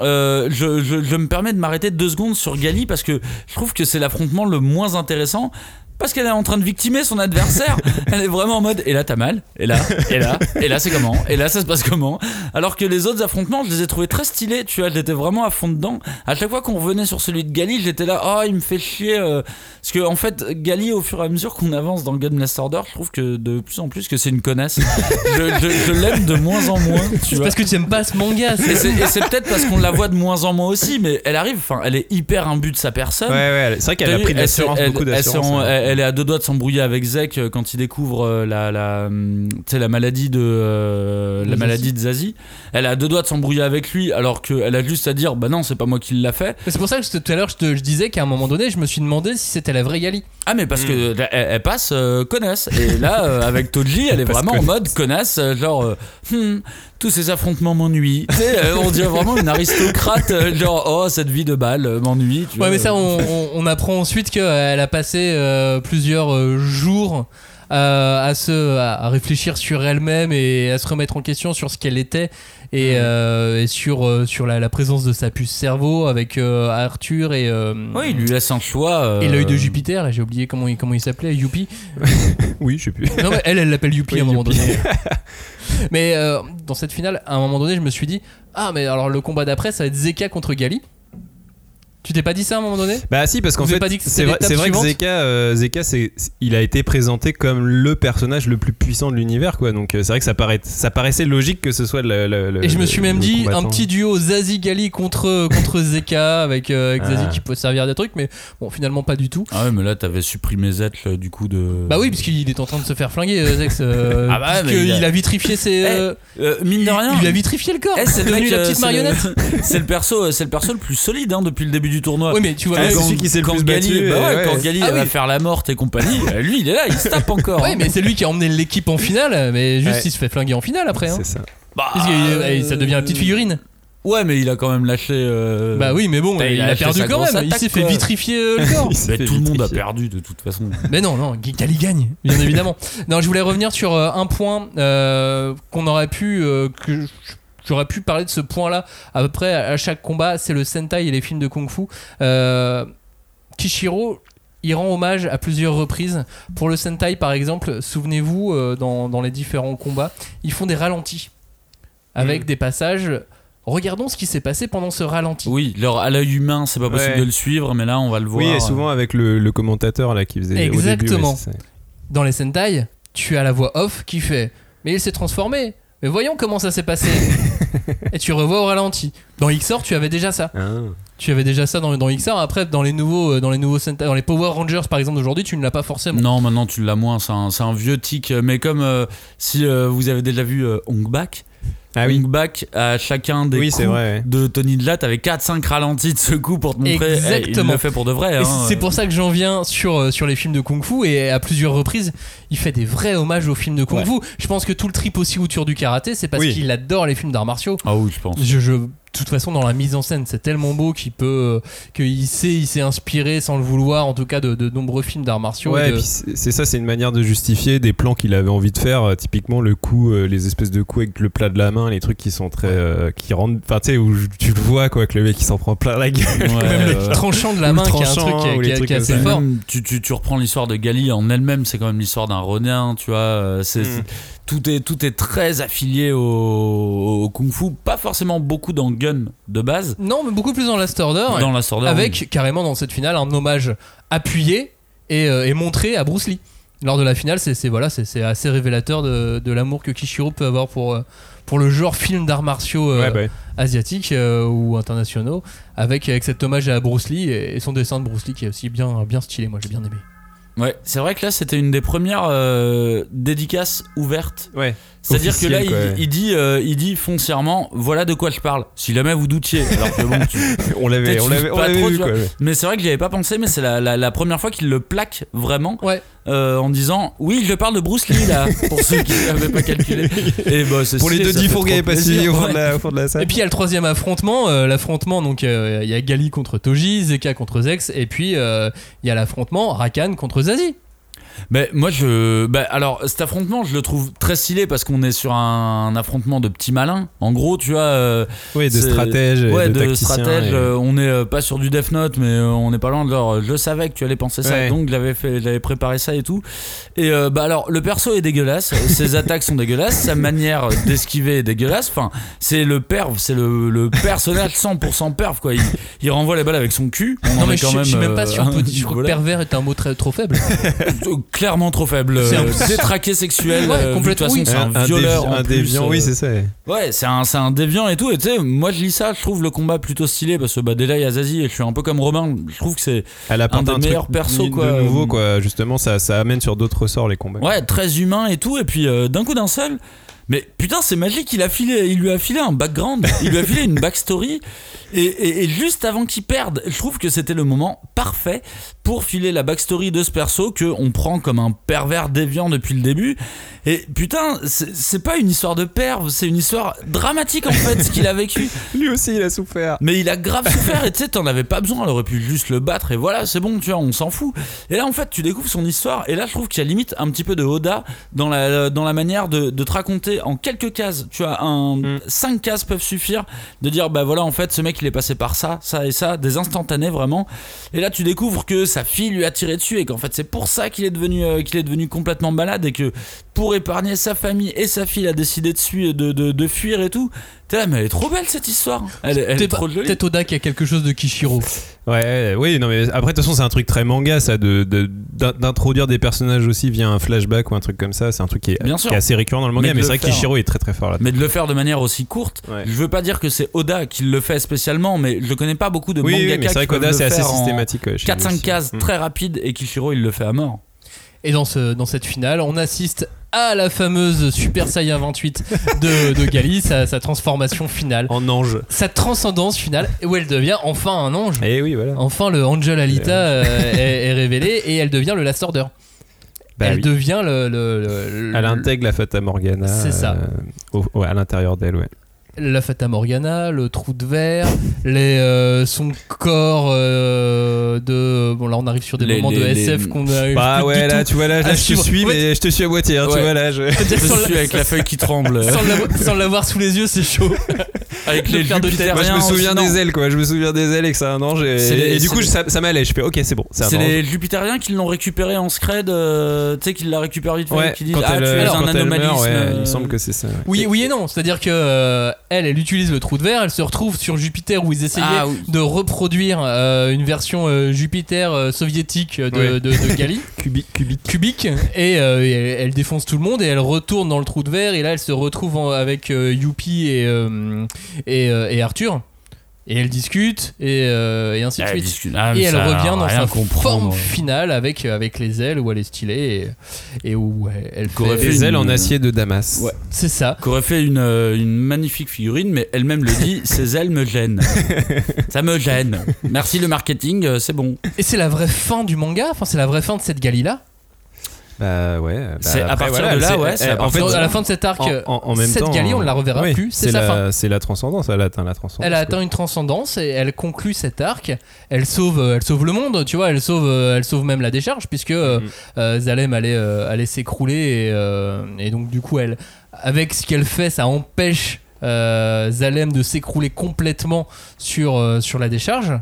euh, je, je- je me permets de m'arrêter deux secondes sur Gali parce que je trouve que c'est l'affrontement le moins intéressant parce qu'elle est en train de victimer son adversaire. Elle est vraiment en mode et là t'as mal, et là, et là, et là c'est comment, et là ça se passe comment. Alors que les autres affrontements, je les ai trouvés très stylés, tu vois, j'étais vraiment à fond dedans. À chaque fois qu'on revenait sur celui de Gali, j'étais là, oh il me fait chier. euh, parce que en fait, Gali, au fur et à mesure qu'on avance dans le Gun Last Order, je trouve que de plus en plus que c'est une connasse. Je, je- je l'aime de moins en moins, tu c'est parce que tu aimes pas ce manga Et c'est peut-être parce qu'on la voit de moins en moins aussi, mais elle arrive, enfin, elle est hyper imbue de sa personne. Ouais, ouais, c'est vrai qu'elle a pris de l'assurance, elle- beaucoup d'assurance. Elle, est à deux doigts de s'embrouiller avec Zek euh, quand il découvre euh, la, la, hum, tu sais, la maladie de euh, la Zazie. maladie de Zazie. Elle est à deux doigts de s'embrouiller avec lui, alors qu'elle a juste à dire bah non, c'est pas moi qui l'a fait. C'est pour ça que tout à l'heure je, te- je disais qu'à un moment donné je me suis demandé si c'était la vraie Gali Ah mais parce que là, elle, elle passe euh, connasse et là euh, avec Toji elle est vraiment en mode connasse genre euh, Hmm, tous ces affrontements m'ennuient euh, on dirait vraiment une aristocrate genre oh cette vie de balle m'ennuie Ouais, vois. mais ça, on, on- on apprend ensuite qu'elle a passé euh, plusieurs euh, jours euh, à, se, à à réfléchir sur elle-même et à se remettre en question sur ce qu'elle était et, euh, et sur, euh, sur la, la présence de sa puce cerveau avec euh, Arthur et, euh, Oui, il lui laisse un choix euh, et l'œil de Jupiter. Là, j'ai oublié comment il, comment il s'appelait, Youpi. Oui, je sais plus. Non, mais elle, elle l'appelle Oui, à un moment donné. mais euh, dans cette finale, à un moment donné, je me suis dit Ah, mais alors le combat d'après, ça va être Zeka contre Gali. Tu t'es pas dit ça à un moment donné Bah si parce qu'en fait c'est vrai, vrai que Zeka, euh, Zeka il a été présenté comme le personnage le plus puissant de l'univers quoi donc euh, c'est vrai que ça, paraît, ça paraissait logique que ce soit le, le- le- Et je me le- suis même le dit combattant. un petit duo Zazie Gali contre, contre Zeka avec, euh, avec Zazie Ah. qui peut servir des trucs, mais bon, finalement pas du tout. Ah ouais, mais là t'avais supprimé Z euh, du coup de. Bah oui, puisqu'il est en train de se faire flinguer, euh, Zex. euh, Ah bah, mais il a- a... vitrifié ses. euh, Euh, mine de rien. Il lui a vitrifié le corps. Eh, c'est devenu la euh, petite marionnette. C'est le perso, c'est le perso le plus solide hein, depuis le début du tournoi. Oui, mais tu vois, c'est quand- celui qui s'est le plus Gali, battu, bah ouais, ouais. quand Gali Ah va oui. faire la morte et compagnie, euh, lui il est là, il se tape encore. Ouais, hein. mais c'est lui qui a emmené l'équipe en finale, mais juste Ouais. il se fait flinguer en finale après. Hein. c'est ça Bah, Parce que, euh, euh, ça devient la petite figurine. Ouais, mais il a quand même lâché. euh, Bah oui, mais bon, il, il a perdu quand même. il s'est fait vitrifier euh, le corps. Mais tout le monde a perdu de toute façon. Mais non, non, Gali gagne, bien évidemment. Non, je voulais revenir sur euh, un point euh, qu'on aurait pu, euh, que j- j'aurais pu parler de ce point-là à peu près à, chaque combat, c'est le Sentai et les films de Kung Fu. Euh, Kishiro, il rend hommage à plusieurs reprises. Pour le Sentai, par exemple, souvenez-vous, euh, dans, dans les différents combats, ils font des ralentis avec Mm. des passages. Regardons ce qui s'est passé pendant ce ralenti. Oui, leur, à l'œil humain, c'est pas possible Ouais. de le suivre, mais là on va le voir. oui et souvent avec le, le commentateur là qui faisait au début, Exactement. ouais, c'est ça. dans les Sentai, tu as la voix off qui fait Mais il s'est transformé. Mais voyons comment ça s'est passé. et tu revois au ralenti. Dans XOR, tu avais déjà ça. Ah. Tu avais déjà ça dans, dans XOR. Après, dans les nouveaux, euh, dans les nouveaux dans les Power Rangers par exemple d'aujourd'hui, tu ne l'as pas forcément. Non, maintenant tu l'as moins, c'est un, c'est un vieux tic. Mais comme euh, si euh, vous avez déjà vu euh, Hong Bak, Ah oui. back à chacun des Oui, c'est coups vrai, ouais. de Tony Dlat. T'avais 4-5 ralentis de ce coup pour te montrer. Exactement. il le fait pour de vrai. Hein. c'est pour ça que j'en viens sur, euh, sur les films de Kung Fu et à plusieurs reprises, il fait des vrais hommages aux films de Kung Fu. Je pense que tout le trip aussi autour du karaté, c'est parce Oui. qu'il adore les films d'arts martiaux. Ah oui, je pense. Je, toute façon, dans la mise en scène, c'est tellement beau qu'il peut, qu'il sait, il s'est inspiré sans le vouloir, en tout cas, de, de nombreux films d'arts martiaux. Ouais, de- puis c'est ça, c'est une manière de justifier des plans qu'il avait envie de faire. euh, typiquement, le coup, euh, les espèces de coups avec le plat de la main, les trucs qui sont très. euh, qui rendent. Enfin, tu sais, où tu le vois, quoi, que le mec il s'en prend plein la gueule. Ouais, même le tranchant de la main, qui est un truc qui est, qui qui assez fort. Tu, tu, tu reprends l'histoire de Gali en elle-même, c'est quand même l'histoire d'un Ronin, tu vois. C'est, Mm. Tout, est, tout est très affilié au, au Kung Fu, pas forcément beaucoup dans Gun de base, Non, mais beaucoup plus dans Last Order. dans la Sword Art. avec carrément dans cette finale un hommage appuyé et, euh, et montré à Bruce Lee. Lors de la finale, c'est voilà, c'est assez révélateur de, de l'amour que Kishiro peut avoir pour, euh, pour le genre film d'arts martiaux euh, Ouais, bah, ouais. asiatiques euh, ou internationaux, avec, avec cet hommage à Bruce Lee et, et son dessin de Bruce Lee qui est aussi bien, bien stylé. Moi, j'ai bien aimé. Ouais, c'est vrai que là, c'était une des premières euh, dédicaces ouvertes. Ouais. C'est-à-dire que là, il, Officiel, quoi, ouais. il dit, euh, il dit foncièrement, voilà de quoi je parle. Si jamais vous doutiez, alors que bon, tu- On l'avait, on l'avait. Mais c'est vrai que j'y avais pas pensé, mais c'est la, la, la première fois qu'il le plaque vraiment Ouais. Euh, en disant Oui, je parle de Bruce Lee là, pour ceux qui n'avaient pas calculé. Et bah, c'est Pour les deux diffours qui avaient au fond de la, au fond de la salle. Et puis il y a le troisième affrontement, euh, l'affrontement donc euh, il y a Gali contre Toji, Zeka contre Zex, et puis euh, il y a l'affrontement Rakan contre Zazie. Mais moi, je. Bah, alors, cet affrontement, je le trouve très stylé parce qu'on est sur un, affrontement de petits malins. En gros, tu vois. euh, Oui, de c'est- stratège, et ouais, de, de, tacticien, stratège. et- euh, on est euh, pas sur du Death Note, mais euh, on n'est pas loin de leur. Je savais que tu allais penser ça, Ouais. donc j'avais fait, j'avais préparé ça et tout. Et euh, bah alors, le perso est dégueulasse, ses attaques sont dégueulasses, sa manière d'esquiver est dégueulasse. Enfin, c'est le perv, c'est le, le personnage 100% perv quoi. Il, il renvoie les balles avec son cul. On Non en mais est je, quand je sais même, même pas euh, si on peut dire que pervers est un mot très trop faible. Euh, clairement trop faible. C'est un- euh, détraqué sexuel. Ouais, euh, de toute complètement, façon, oui. c'est un, un, violeur. dévi- en un plus, déviant, euh, oui, c'est ça. ouais. Ouais, c'est un, c'est un déviant et tout. Et tu sais, moi je lis ça, je trouve le combat plutôt stylé parce que bah, déjà il y a Zazie et je suis un peu comme Romain. Je trouve que c'est apporte des un, meilleurs persos, de quoi. nouveau, quoi. Justement, ça, ça amène sur d'autres ressorts les combats. ouais très humain et tout. Et puis euh, d'un coup d'un seul. Mais putain, c'est magique, il, a filé, il lui a filé un background, il lui a filé une backstory. Et, juste avant qu'il perde, je trouve que c'était le moment parfait pour filer la backstory de ce perso que on prend comme un pervers déviant depuis le début. Et putain, c'est pas une histoire de perve, c'est une histoire dramatique en fait, ce qu'il a vécu. Lui aussi, il a souffert. Mais il a grave souffert et tu sais, t'en avais pas besoin, elle aurait pu juste le battre et voilà, c'est bon, tu vois, on s'en fout. Et là, en fait, tu découvres son histoire et là, je trouve qu'il y a limite un petit peu de Oda dans la, dans la manière de, de te raconter en quelques cases. Tu vois, un, Mm. cinq cases peuvent suffire de dire, bah voilà, en fait, ce mec, il est passé par ça, ça et ça, des instantanés vraiment. Et là, tu découvres que sa fille lui a tiré dessus et qu'en fait, c'est pour ça qu'il est devenu, euh, qu'il est devenu complètement malade et que pour épargner sa famille et sa fille, il a décidé de, suivre, de, de, de fuir et tout. T'es là, mais elle est trop belle cette histoire. Elle, est trop jolie. Peut-être Oda qui a quelque chose de Kishiro. Ouais, oui, non, mais après, de toute façon, c'est un truc très manga, ça, de, de- d'in- d'introduire des personnages aussi via un flashback ou un truc comme ça. C'est un truc qui est, Bien sûr. qui est assez récurrent dans le manga, Mais c'est vrai que. Kishiro est très très fort là. Mais de le faire de manière aussi courte, Ouais. je veux pas dire que c'est Oda qui le fait spécialement, mais je connais pas beaucoup de Oui, mangaka oui, mais c'est vrai qu'Oda, c'est assez systématique. ouais, chez lui 4-5 aussi. cases Mm. très rapides et Kishiro il le fait à mort. Et dans, ce, dans cette finale, on assiste à la fameuse Super Saiyan 28 de, de Gali, sa, sa transformation finale, En ange. sa transcendance finale, où elle devient enfin un ange. Et oui, voilà. Enfin, le Angel Alita euh, est, est révélé et elle devient le Last Order. Bah elle oui. devient le. le- le- le- Elle intègre la Fata Morgana. C'est ça. euh, au- ouais, à l'intérieur d'elle, ouais. La Fata Morgana, le trou de verre, les, euh, son corps euh, de. Bon, là, on arrive sur des Les- moments de SF les- qu'on a eu. Bah ouais, là, tu vois, là, je te suis, fait, mais je te suis à moitié, hein, tu vois, là. Je... je sans suis avec la feuille qui tremble. sans l'avoir- sous les yeux, c'est chaud. avec le les de. Moi, je me souviens des ailes, quoi. Je me souviens des ailes et que c'est un ange. Et, C'est les- et du coup, ça, ça m'allait. Je fais, ok, c'est bon, c'est les Jupitériens qui l'ont récupéré en scred, euh, tu sais, qu'ils la récupèrent vite fait, Ouais, qui disent Ah, tu es un meurt, ouais, il me semble que c'est ça. Oui, oui et non. C'est-à-dire que elle, elle utilise le trou de verre, elle se retrouve sur Jupiter où ils essayaient Ah, oui. de reproduire euh, une version euh, Jupiter euh, soviétique de, Ouais. de, de Gali. Cubique, cubique. cubique et, et elle, elle défonce tout le monde et elle retourne dans le trou de verre et là elle se retrouve en- avec Youpi et, et, euh, et Arthur et elle discute et, euh, et ainsi de Elle suite. discute. Ah, et elle revient dans sa forme finale avec, avec les ailes où elle est stylée et, et où elle, fait. Des ailes une- en acier de Damas. Ouais. C'est ça. Qu'aurait fait une, euh, une magnifique figurine, mais elle-même le dit, ses ailes me gênent. Ça me gêne. Merci le marketing, euh, c'est bon. Et c'est la vraie fin du manga? Enfin, c'est la vraie fin de cette Galila? Bah ouais. bah C'est à partir de là, c'est- ouais, c'est eh, à en à la fin de cet arc, en, en- en même cette temps, Gali, on ne la reverra oui, plus. C'est la, fin. c'est la transcendance. Elle atteint la transcendance. Elle a atteint une transcendance et elle conclut cet arc. Elle sauve, euh, elle sauve le monde, tu vois. Elle sauve, euh, elle sauve même la décharge puisque euh, Mhm. euh, Zalem allait, euh, allait s'écrouler et, euh, et donc du coup, elle, avec ce qu'elle fait, ça empêche euh, Zalem de s'écrouler complètement sur euh, sur la décharge.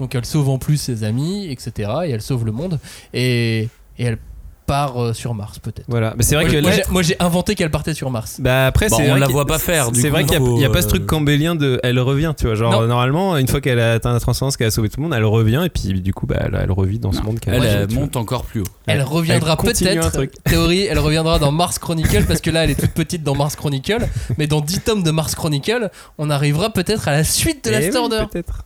Donc elle sauve en plus ses amis, etc. Et elle sauve le monde et, et elle part euh, sur Mars peut-être. Voilà. Mais c'est vrai Moi, que moi, là- j'ai- moi, j'ai inventé qu'elle partait sur Mars. Bah après, Bon, c'est on vrai la qu'il- voit pas faire, du C'est coup, vrai qu'il n'y a, faut, il y a pas ce euh, truc cambélien de elle revient, tu vois. Genre Non. normalement, une fois qu'elle a atteint la transcendance, qu'elle a sauvé tout le monde, elle revient et puis du coup, bah, elle, elle revit dans ce monde qu'elle Elle a. euh, tu vois. monte encore plus haut. Elle reviendra Elle continue un peut-être, truc. théorie, elle reviendra dans Mars Chronicle parce que là elle est toute petite dans Mars Chronicle, mais dans 10 tomes de Mars Chronicle, on arrivera peut-être à la suite de Eh oui, Order. peut-être.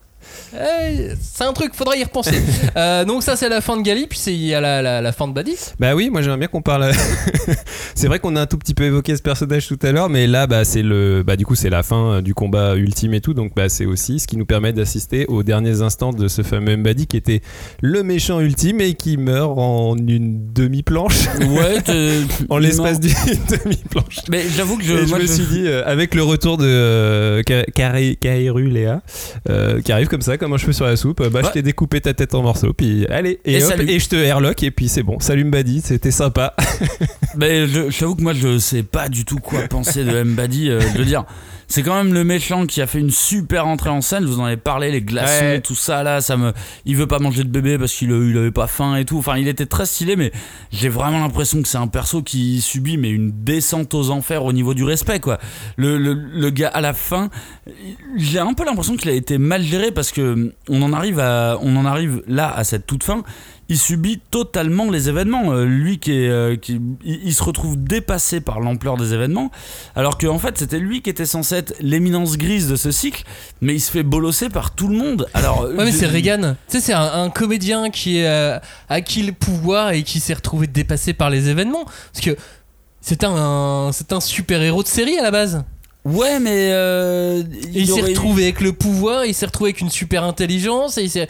Eh, c'est un truc, faudra y repenser. Euh, donc ça c'est la fin de Gali, puis c'est- il y a la, la- la fin de Buddy. Bah oui, moi j'aimerais bien qu'on parle. c'est vrai qu'on a un tout petit peu évoqué ce personnage tout à l'heure, mais là, bah c'est le, bah du coup c'est la fin euh, du combat ultime et tout, donc bah c'est aussi ce qui nous permet d'assister aux derniers instants de ce fameux Mbadi qui était le méchant ultime et qui meurt en une demi-planche, Ouais, t'es- en l'espace d'une demi-planche. Mais j'avoue que je, Et je moi, me je- suis dit, euh, avec le retour de euh, Ka- Kari- Kairu Léa, euh, qui arrive comme ça, comme un cheveu sur la soupe, bah je t'ai découpé ta tête en morceaux, puis allez, et, Et hop, et je te airlock, et puis c'est bon. Salut Mbadi, c'était sympa. Mais je- j'avoue que moi je sais pas du tout quoi penser de Mbadi. euh, veux dire, c'est quand même le méchant qui a fait une super entrée en scène. Je vous en ai parlé, les glaçons, Ouais. tout ça là. Ça me, il veut pas manger de bébé parce qu'il il avait pas faim et tout. Enfin, il était très stylé, mais j'ai vraiment l'impression que c'est un perso qui subit mais une descente aux enfers au niveau du respect quoi. Le, le, le gars à la fin, j'ai un peu l'impression qu'il a été mal géré parce que on en arrive à, on en arrive là à cette toute fin il subit totalement les événements. Euh, lui qui est, euh, qui, il, il se retrouve dépassé par l'ampleur des événements, alors qu'en fait c'était lui qui était censé être l'éminence grise de ce cycle, mais il se fait bolosser par tout le monde. Alors, Ouais mais c'est Reagan. Tu sais c'est un, un comédien qui est euh, acquis le pouvoir et qui s'est retrouvé dépassé par les événements. Parce que c'est un, c'est un super héros de série à la base. Ouais, mais euh, il s'est retrouvé avec le pouvoir, il s'est retrouvé avec une super intelligence et il, s'est-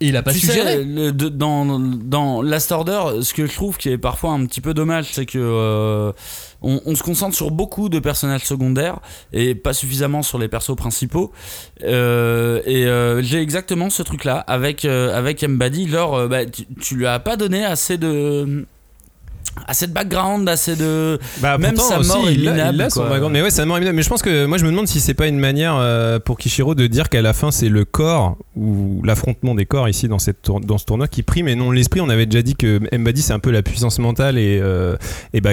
et il a pas tu sais, le- de- dans, dans Last Order, ce que je trouve qui est parfois un petit peu dommage, c'est que euh, on, on se concentre sur beaucoup de personnages secondaires et pas suffisamment sur les persos principaux. Euh, et euh, j'ai exactement ce truc-là avec avec Mbadi. Genre, bah, tu, tu lui as pas donné assez de assez de background, assez de Bah, Même pourtant, sa mort aussi, est il minable, son background. Mais ouais, sa mort est minable. Mais je pense que moi, je me demande si c'est pas une manière euh, pour Kishiro de dire qu'à la fin, c'est le corps ou l'affrontement des corps ici dans, cette tour- dans ce tournoi qui prime et non l'esprit. On avait déjà dit que Mbadi, c'est un peu la puissance mentale et, euh, et bah,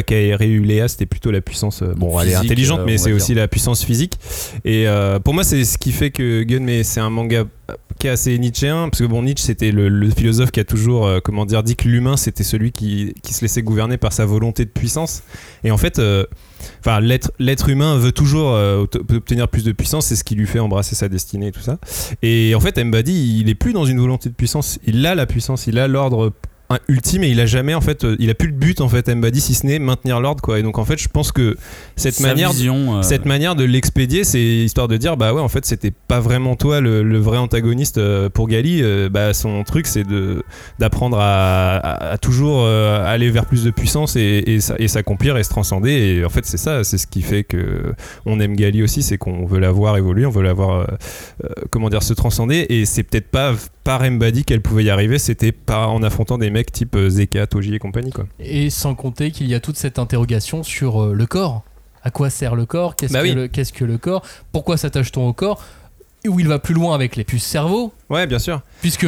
c'était plutôt la puissance. euh, bon, elle est intelligente, euh, mais c'est aussi la puissance physique. Et euh, pour moi, c'est ce qui fait que Gun, mais c'est un manga qui est assez nietzschéen parce que bon Nietzsche c'était le, philosophe qui a toujours euh, comment dire dit que l'humain c'était celui qui, qui se laissait gouverner par sa volonté de puissance. Et en fait euh, l'être humain veut toujours euh, obte- obtenir plus de puissance c'est ce qui lui fait embrasser sa destinée et tout ça. Et en fait Mbadi il est plus dans une volonté de puissance il a la puissance il a l'ordre ultime et il a jamais en fait euh, il a plus le but en fait Mbadi si ce n'est maintenir l'ordre quoi et donc en fait je pense que cette sa manière vision. euh, cette manière de l'expédier, c'est histoire de dire bah ouais en fait c'était pas vraiment toi le, le vrai antagoniste euh, pour Gali. Bah son truc c'est de d'apprendre à, à- à toujours aller vers plus de puissance et, et, s'a- et s'accomplir et se transcender. Et en fait c'est ça, c'est ce qui fait que on aime Gali aussi, c'est qu'on veut la voir évoluer, on veut la voir euh, comment dire se transcender. Et c'est peut-être pas par Mbadi qu'elle pouvait y arriver, c'était pas en affrontant des mecs type euh, Zeka, Toji et compagnie quoi. Et sans compter qu'il y a toute cette interrogation sur euh, le corps. À quoi sert le corps? Qu'est-ce Bah que, oui. le- qu'est-ce que le corps? Pourquoi s'attache-t-on au corps? Où il va plus loin avec les puces cerveau? Ouais bien sûr. Puisque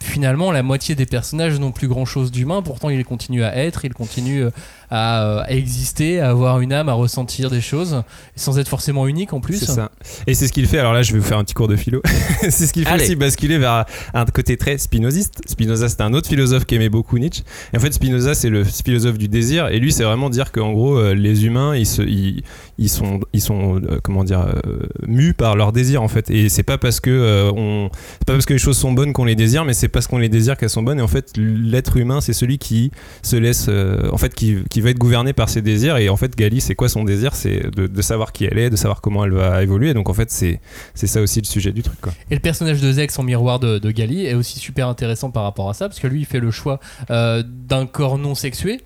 finalement la moitié des personnages n'ont plus grand-chose d'humain, pourtant ils continuent à être, ils continuent euh, à, euh, à exister, à avoir une âme, à ressentir des choses, sans être forcément uniques en plus. C'est ça. Et c'est ce qu'il fait. Alors là, je vais vous faire un petit cours de philo. c'est ce qu'il fait Allez. aussi basculer vers un côté très spinoziste. Spinoza, c'était un autre philosophe qui aimait beaucoup Nietzsche. Et en fait, Spinoza, c'est le philosophe du désir. Et lui, c'est vraiment dire qu'en gros, euh, les humains, ils, se, ils, ils sont, ils sont euh, comment dire, euh, mus par leur désir en fait. Et c'est pas parce que euh, on, pas parce que les choses sont bonnes qu'on les désire, mais c'est parce qu'on les désire qu'elles sont bonnes. Et en fait, l'être humain, c'est celui qui se laisse, euh, en fait, qui, qui va être gouverné par ses désirs. Et en fait, Gali, c'est quoi son désir? C'est de, savoir qui elle est, de savoir comment elle va évoluer. Donc en fait, c'est, ça aussi le sujet du truc. Et le personnage de Zex en miroir de, de Gali est aussi super intéressant par rapport à ça, parce que lui, il fait le choix euh, d'un corps non sexué.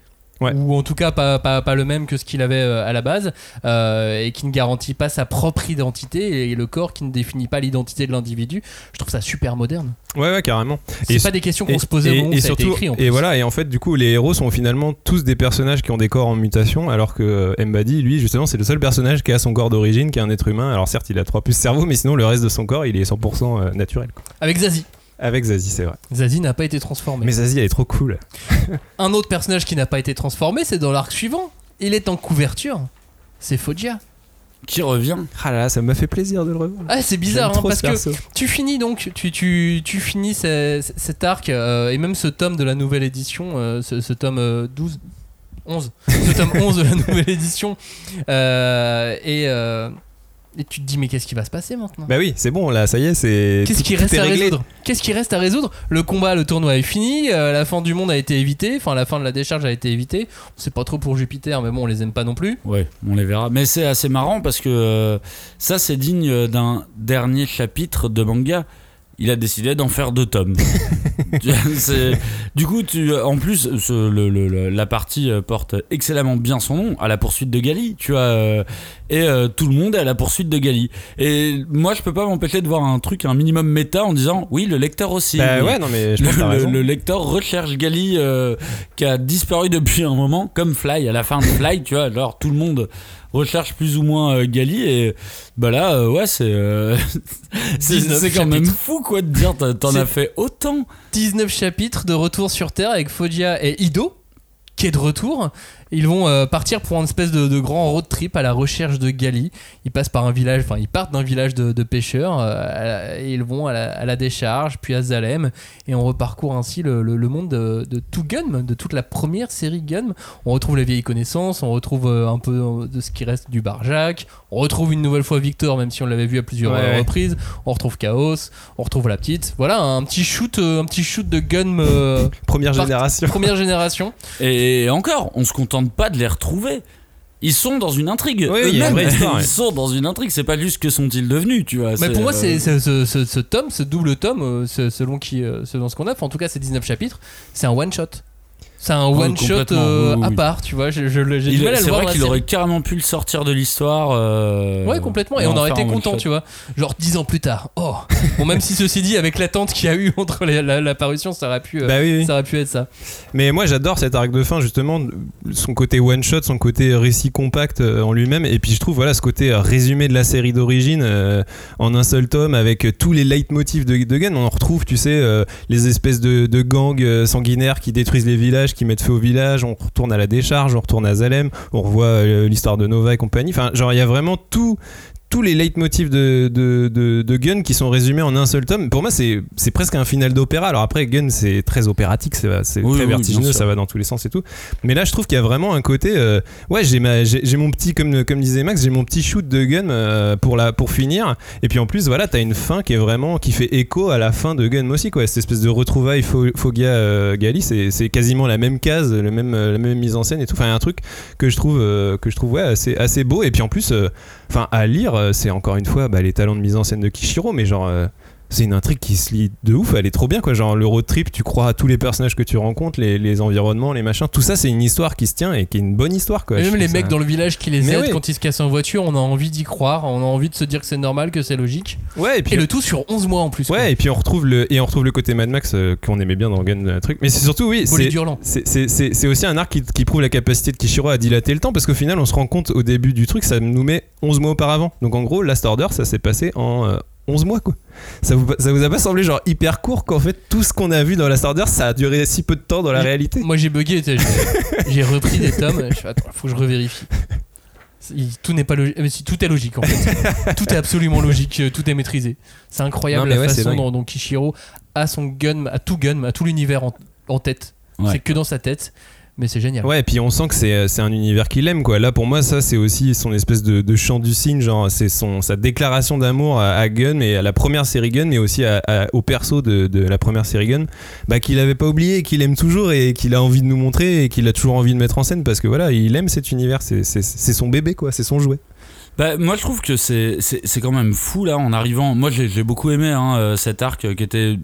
Ouais. Ou en tout cas pas, pas, pas le même que ce qu'il avait euh, à la base euh, et qui ne garantit pas sa propre identité et le corps qui ne définit pas l'identité de l'individu. Je trouve ça super moderne. Ouais, ouais, carrément. C'est pas des questions qu'on se posait au et- moment où et ça a été surtout, écrit. En et plus. voilà, et en fait, du coup, les héros sont finalement tous des personnages qui ont des corps en mutation, alors que euh, Mbadi, lui, justement, c'est le seul personnage qui a son corps d'origine, qui est un être humain. Alors certes, il a trois puces cerveau, mais sinon, le reste de son corps, il est 100% euh, naturel. quoi. Avec Zazie. Avec Zazie, c'est vrai. Zazie n'a pas été transformé. Mais Zazie, elle est trop cool. Un autre personnage qui n'a pas été transformé, c'est dans l'arc suivant. Il est en couverture. C'est Foggia. Qui revient? Ah là là, ça m'a fait plaisir de le revoir. Ah, c'est bizarre, hein, parce ce que perso. tu finis donc, tu, tu, tu finis ce- cet arc euh, et même ce tome de la nouvelle édition, euh, ce, ce tome euh, 12, 11, ce tome 11 de la nouvelle édition, euh, et, euh, et tu te dis, mais qu'est-ce qui va se passer maintenant Bah oui, c'est bon, là, ça y est, c'est. Qu'est-ce qui reste est à réglé. résoudre Qu'est-ce qui reste à résoudre Le combat, le tournoi est fini, euh, la fin du monde a été évitée, enfin la fin de la décharge a été évitée. C'est pas trop pour Jupiter, mais bon, on les aime pas non plus. Ouais, on les verra. Mais c'est assez marrant parce que euh, ça, c'est digne d'un dernier chapitre de manga. Il a décidé d'en faire deux tomes. Du coup, tu, en plus, ce- le- le- le- la partie euh, porte excellemment bien son nom, à la poursuite de Gali, tu vois, euh, et euh, tout le monde est à la poursuite de Gali. Et moi, je peux pas m'empêcher de voir un truc, un minimum méta, en disant, oui, le lecteur aussi. Bah ouais, non, mais je Le, pense lecteur recherche Gali euh, qui a disparu depuis un moment, comme Fly à la fin de Fly, tu vois. Alors tout le monde recherche plus ou moins euh, Gali et bah là, euh, ouais, c'est euh, c'est 19 c'est quand même chapitres. fou quoi de dire t'as- t'en C'est- as fait autant. 19 chapitres de retour sur Terre avec Foggia et Ido, qui est de retour. Ils vont euh, partir pour une espèce de, de grand road trip à la recherche de Gali. Ils passent par un village, enfin ils partent d'un village de, de pêcheurs euh, et ils vont à la, à la décharge, puis à Zalem, et on reparcourt ainsi le, le- le monde de, de tout Gun, de toute la première série Gun. On retrouve les vieilles connaissances, on retrouve euh, un peu de ce qui reste du Barjac, on retrouve une nouvelle fois Victor, même si on l'avait vu à plusieurs Ouais, reprises. On retrouve Chaos, on retrouve la petite. Voilà un petit shoot, un petit shoot de Gun. euh, Première Part- génération. Première génération. Et encore, on se contente pas de les retrouver. Ils sont dans une intrigue. Oui, il y a une eux-mêmes. vraie histoire, ouais. Ils sont dans une intrigue. C'est pas juste que sont-ils devenus, tu vois. Mais pour moi, euh, c'est c'est- ce, ce- ce tome, ce double tome, euh, ce- selon, qui, euh, selon ce qu'on a, enfin, en tout cas, c'est 19 chapitres, c'est un one-shot. C'est un Oui, one-shot complètement, euh, oui, oui. à part, tu vois. je- je le- J'ai il- du mal à le C'est vrai qu'il aurait carrément pu le sortir de l'histoire. euh, Ouais, complètement. Et on aurait été content, tu vois. Genre 10 ans plus tard. Oh Bon, même si ceci dit, avec l'attente qu'il y a eu entre les- la, la parution, ça aurait pu, euh, Bah oui, oui. ça aurait pu être ça. Mais moi j'adore cet arc de fin justement, son côté one shot, son côté récit compact euh, en lui-même, et puis je trouve voilà ce côté résumé de la série d'origine euh, en un seul tome avec tous les leitmotifs de, de Gun. On en retrouve, tu sais, euh, les espèces de, de gangs sanguinaires qui détruisent les villages, qui mettent feu aux villages. On retourne à la décharge, on retourne à Zalem, on revoit euh, l'histoire de Nova et compagnie. Enfin, genre il y a vraiment tout tous les leitmotifs de, de, de, de Gun qui sont résumés en un seul tome. Pour moi, c'est c'est presque un final d'opéra. Alors après, Gun, c'est très opératique, c'est c'est Oui, très oui, vertigineux, ça va dans tous les sens et tout. Mais là, je trouve qu'il y a vraiment un côté. euh, ouais, j'ai ma- j'ai j'ai mon petit, comme, comme disait Max, j'ai mon petit shoot de Gun euh, pour, la, pour finir. Et puis en plus, voilà, t'as une fin qui est vraiment. qui fait écho à la fin de Gun aussi, quoi. Cette espèce de retrouvaille Fo- Fogia euh, Gali, c'est c'est quasiment la même case, le même, euh, la même mise en scène et tout. Enfin, un truc que je trouve, que je trouve ouais, assez, assez beau. Et puis en plus. Euh, Enfin, à lire, euh, c'est encore une fois bah, les talents de mise en scène de Kishiro, mais genre. C'est une intrigue qui se lit de ouf, elle est trop bien quoi. Genre le road trip, tu crois à tous les personnages que tu rencontres, les, les environnements, les machins, tout ça c'est une histoire qui se tient et qui est une bonne histoire quoi. Et même les mecs dans le village qui les Mais aident quand ils se cassent en voiture, on a envie d'y croire, on a envie de se dire que c'est normal, que c'est logique. Ouais, et puis Et le tout sur 11 mois en plus. quoi. Ouais, et puis on retrouve le et on retrouve le côté Mad Max euh, qu'on aimait bien dans Gun euh, truc. Mais c'est surtout oui, c'est aussi un arc qui, qui prouve la capacité de Kishiro à dilater le temps parce qu'au final on se rend compte au début du truc ça nous met 11 mois auparavant. Donc en gros Last Order ça s'est passé en euh, 11 mois quoi. Ça vous, ça vous a pas semblé genre hyper court qu'en fait tout ce qu'on a vu dans Last Order ça a duré si peu de temps dans la réalité? Moi j'ai bugué, j'ai- j'ai repris des tomes, je fais attends, faut que je revérifie. Il- Tout n'est pas logique, mais si tout est logique en fait. tout est absolument logique, euh, tout est maîtrisé. C'est incroyable Non, mais la ouais, c'est façon dingue. dont, dont Kishiro a son gun, a tout gun, a tout l'univers en, en tête. Ouais. C'est que dans sa tête. Mais c'est génial. Ouais, et puis on sent que c'est un univers qu'il aime, quoi. Là, pour moi, ça, c'est aussi son espèce de, chant du cygne, genre, c'est sa déclaration d'amour à, à Gunn, et à la première série Gunn, mais aussi au perso de, de la première série Gunn, bah, qu'il avait pas oublié, qu'il aime toujours, et qu'il a envie de nous montrer, et qu'il a toujours envie de mettre en scène, parce que voilà, il aime cet univers, c'est son bébé, quoi, c'est son jouet. Bah, moi je trouve que c'est c'est c'est quand même fou là en arrivant. Moi j'ai j'ai beaucoup aimé hein, euh, cet arc euh, qui était.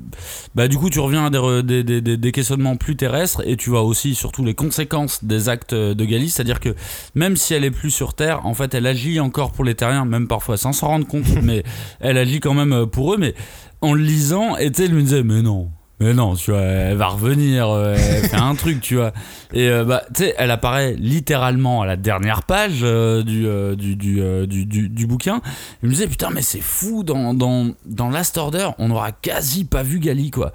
Bah du coup tu reviens à des, des, des, des- questionnements plus terrestres et tu vois aussi surtout les conséquences des actes de Gali. C'est-à-dire que même si elle est plus sur Terre, en fait elle agit encore pour les Terriens, même parfois sans s'en rendre compte, mais elle agit quand même euh, pour eux. Mais en le lisant, et tu sais, elle me disait mais non. Mais non, tu vois, elle va revenir, euh, elle fait un truc, tu vois. Et euh, bah, tu sais, elle apparaît littéralement à la dernière page euh, du, du, du, du, du, bouquin. Je me disais, putain, mais c'est fou, dans, dans, dans Last Order, on aura quasi pas vu Gali, quoi.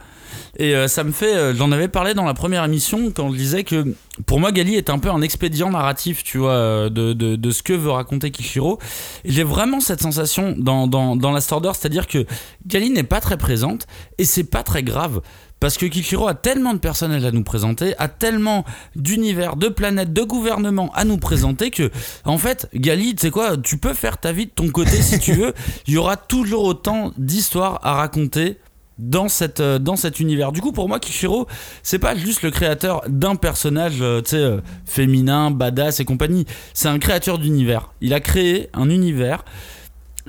Et euh, ça me fait. euh, J'en avais parlé dans la première émission quand je disais que pour moi, Gali est un peu un expédient narratif, tu vois, euh, de, de, ce que veut raconter Kishiro. J'ai vraiment cette sensation dans, dans, dans c'est-à-dire que Gali n'est pas très présente et c'est pas très grave. Parce que Kishiro a tellement de personnages à nous présenter, a tellement d'univers, de planètes, de gouvernements à nous présenter que, en fait, Gali, tu sais quoi, tu peux faire ta vie de ton côté si tu veux. Il y aura toujours autant d'histoires à raconter dans, cette, euh, dans cet univers. Du coup, pour moi, Kishiro, c'est pas juste le créateur d'un personnage, euh, euh, féminin, badass et compagnie. C'est un créateur d'univers. Il a créé un univers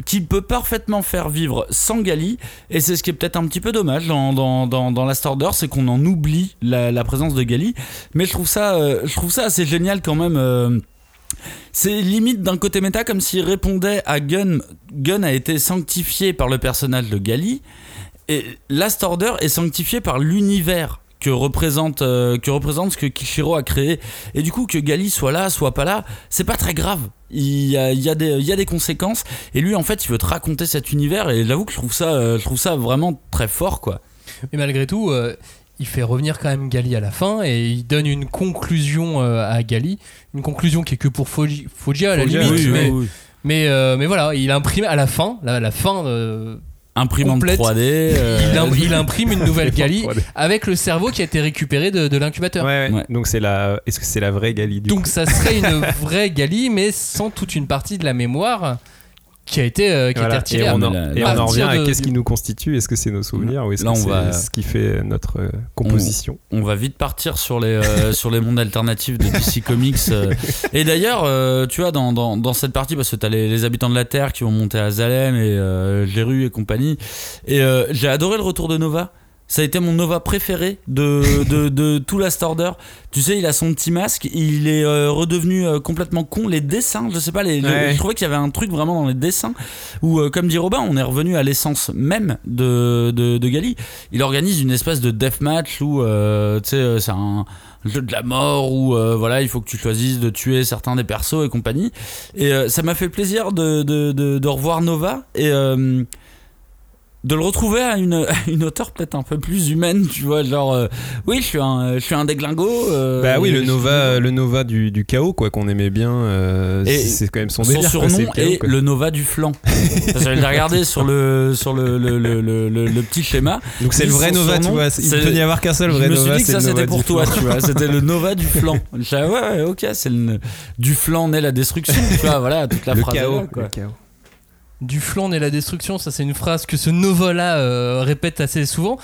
qu'il peut parfaitement faire vivre sans Gali et c'est ce qui est peut-être un petit peu dommage dans, dans, dans, dans Last c'est qu'on en oublie la, la présence de Gali mais je trouve ça euh, je trouve ça assez génial quand même euh, c'est limite d'un côté méta comme s'il répondait à Gun Gun a été sanctifié par le personnage de Gali et Last Order est sanctifié par l'univers que représente, euh, que représente ce que Kishiro a créé. Et du coup, que Gali soit là, soit pas là, c'est pas très grave. Il y, a, il, y a des, il y a des conséquences. Et lui, en fait, il veut te raconter cet univers. Et j'avoue que je trouve, ça, euh, je trouve ça vraiment très fort, quoi. Mais malgré tout, euh, il fait revenir quand même Gali à la fin et il donne une conclusion euh, à Gali. Une conclusion qui est que pour Foggia à la limite. oui, mais, oui. mais, euh, mais voilà, il imprime à la fin, la fin. Imprimante Complète. 3D. euh, il, im- il imprime une nouvelle Gali 3D. avec le cerveau qui a été récupéré de, de l'incubateur. Ouais, ouais. Ouais. Donc c'est la. Est-ce que c'est la vraie Gali du Donc coup ça serait une vraie Gali, mais sans toute une partie de la mémoire qui a été, euh, qui a Voilà. été retirée. Et on en, et on revient à qu'est-ce qui nous constitue Est-ce que c'est nos souvenirs ou est-ce que c'est va- ce qui fait notre euh, composition on va vite partir sur les, euh, sur les mondes alternatifs de DC Comics. euh. Et d'ailleurs, euh, tu vois, dans, dans, dans cette partie, parce que t'as les, les habitants de la Terre qui vont monter à Zalem et euh, Géru et compagnie. Et euh, j'ai adoré le retour de Nova. Ça a été mon Nova préféré de, de, de tout Last Order. Tu sais, il a son petit masque, il est euh, redevenu euh, complètement con. Les dessins, je sais pas, les, les- Ouais. je trouvais qu'il y avait un truc vraiment dans les dessins où, euh, comme dit Robin, on est revenu à l'essence même de, de, de Gali. Il organise une espèce de deathmatch où, tu sais, c'est un jeu de la mort où, voilà, il faut que tu choisisses de tuer certains des persos et compagnie. Et ça m'a fait plaisir de, de revoir Nova et. De le retrouver à une, à une peut-être un peu plus humaine, tu vois, genre euh, oui, je suis un, je suis un déglingo. euh, Bah oui, je le suis- Nova, le Nova du, du chaos, quoi, qu'on aimait bien. euh, c'est quand même son son quoi, surnom le chaos, est quoi. le Nova du flanc. Parce que j'ai regardé sur le sur le, le, le, petit schéma. Donc c'est le vrai Nova, tu surnom, vois. Il c'est- peut n'y avoir qu'un seul je vrai me Nova. suis dit que ça c'était pour toi, tu vois. C'était le Nova du flanc. Je disais, ouais, ouais, ok, c'est le du flanc naît la destruction, tu vois. Voilà toute la phrase. chaos. là, quoi. le chaos. Du flanc naît la destruction, ça c'est une phrase que ce Nova-là euh, répète assez souvent.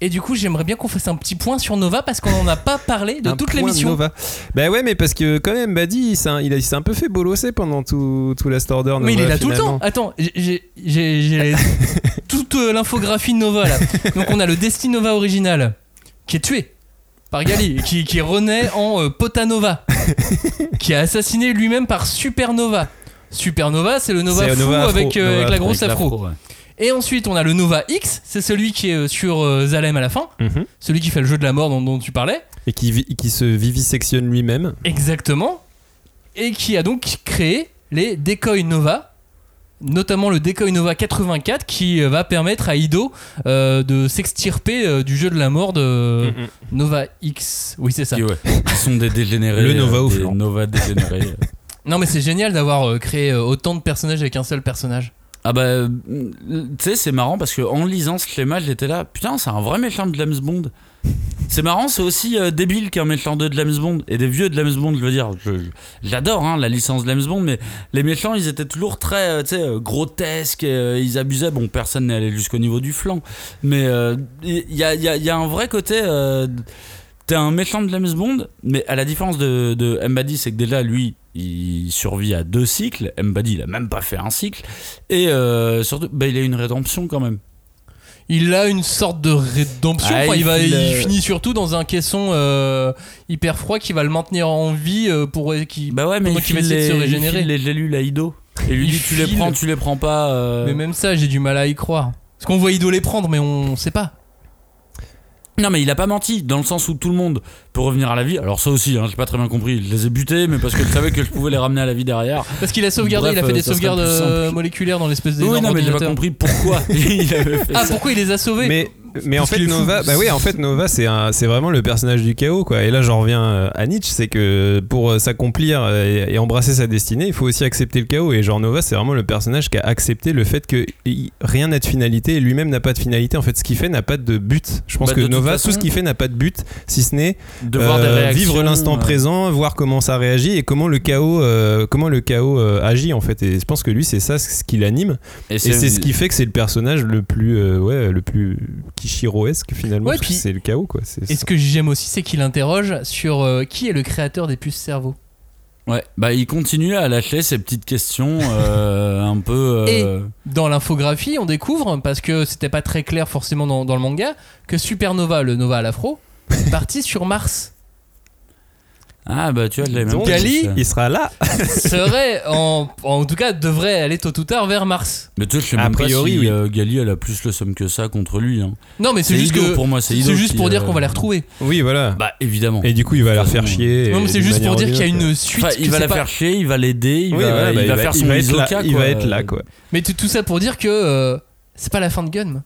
Et du coup, j'aimerais bien qu'on fasse un petit point sur Nova parce qu'on n'en a pas parlé de Un toute l'émission. Nova. Bah ouais, mais parce que quand même, Buddy, il s'est un, il a- il s'est un peu fait bolosser pendant tout, tout Last Order. Mais il Nova, est là tout le temps. Attends, j'ai- j'ai j'ai- j'ai toute euh, l'infographie de Nova là. Donc on a le Destiny Nova original qui est tué par Gali, qui, qui renaît en euh, Potanova, qui est assassiné lui-même par Supernova. Supernova, c'est le Nova fou Nova afro. avec, euh, Nova avec la afro, grosse Avec afro. ouais. Et ensuite, on a le Nova X, c'est celui qui est euh, sur euh, Zalem à la fin, Mhm. celui qui fait le jeu de la mort dont, dont tu parlais. Et qui, se vivisectionne lui-même. Exactement. Et qui a donc créé les Decoy Nova, notamment le Decoy Nova 84 qui va permettre à Ido euh, de s'extirper euh, du jeu de la mort de Mhm. Nova X. Oui, c'est ça. Qui, ouais, qui sont des dégénérés. Le Nova euh, flanc. Nova dégénérés. Non, mais c'est génial d'avoir euh, créé euh, autant de personnages avec un seul personnage. Ah bah, euh, tu sais, c'est marrant parce que en lisant ce schéma, j'étais là, putain, c'est un vrai méchant de James Bond. C'est marrant, c'est aussi débile qu'un méchant de James Bond et des vieux de James Bond, je veux dire. J'adore hein, la licence de James Bond, mais les méchants, ils étaient toujours très, grotesques, ils abusaient. Bon, personne n'est allé jusqu'au niveau du flanc, mais il y a un vrai côté. T'es un méchant de James Bond, mais à la différence de, de Mbadi, c'est que déjà lui, il survit à deux cycles. Mbadi, il a même pas fait un cycle, et euh, surtout, bah, il a une rédemption quand même. Il a une sorte de rédemption. Ah, Enfin, il, il va, il euh, finit surtout dans un caisson euh, hyper froid qui va le maintenir en vie euh, pour qui. Bah ouais, mais il qu'il va essayer de se il régénérer. file les gélules à Ido. Et lui Il dit tu les prends, tu les prends pas. Mais même ça, j'ai du mal à y croire. Parce qu'on voit Ido les prendre, mais on sait pas. Non, mais il a pas menti, dans le sens où tout le monde peut revenir à la vie. Alors, ça aussi, hein, j'ai pas très bien compris. Je les ai butés, mais parce que je savais que je pouvais les ramener à la vie derrière. Parce qu'il a sauvegardé, Bref, il a fait des sauvegardes euh, moléculaires dans l'espèce d'énorme Oui, non, mais j'ai pas compris pourquoi il avait fait Ah, ça. pourquoi il les a sauvés Mais, mais en fait. Nova, bah oui, en fait, Nova, c'est un- c'est vraiment le personnage du chaos, quoi. Et là, j'en reviens euh, à Nietzsche, c'est que pour euh, s'accomplir euh, et, et embrasser sa destinée, il faut aussi accepter le chaos. Et genre, Nova, c'est vraiment le personnage qui a accepté le fait que rien n'a de finalité et lui-même n'a pas de finalité. En fait, ce qu'il fait n'a pas de but. Je pense Bah, que Nova, façon- tout ce qu'il fait n'a pas de but, si ce n'est De voir des euh, réactions. vivre l'instant euh, présent, voir comment ça réagit et comment le chaos, euh, comment le chaos euh, agit en fait. Et je pense que lui, c'est ça ce qui l'anime. Et c'est ce qui fait que c'est le personnage le plus, euh, ouais, le plus Kishiroesque finalement. Ouais, parce que puis- c'est le chaos quoi. Et ça. ce que j'aime aussi, c'est qu'il interroge sur euh, qui est le créateur des puces cerveau. Ouais, bah il continue à lâcher ces petites questions euh, un peu. euh, Dans l'infographie, on découvre, parce que c'était pas très clair forcément dans, dans le manga, que Supernova, le Nova à l'afro, est parti sur Mars. Ah bah tu vois, je l'avais même Donc, pas Gali. Il sera là. Serait, en, en tout cas, devrait aller tôt ou tard vers Mars. Mais tu vois, je sais A même priori, pas si oui. euh, Gali elle a plus le somme que ça contre lui. Hein. Non, mais c'est juste que. pour moi, c'est juste pour dire euh, qu'on va les retrouver. Oui, voilà. Bah évidemment. Et du coup, il va la faire chier. Non, mais c'est juste pour dire qu'il y a une suite. Enfin, il va la faire chier, il va l'aider, il, Oui, va, voilà, bah, il va faire son il va être là, il quoi. va être là quoi. Mais tout, tout ça pour dire que euh, c'est pas la fin de Gun.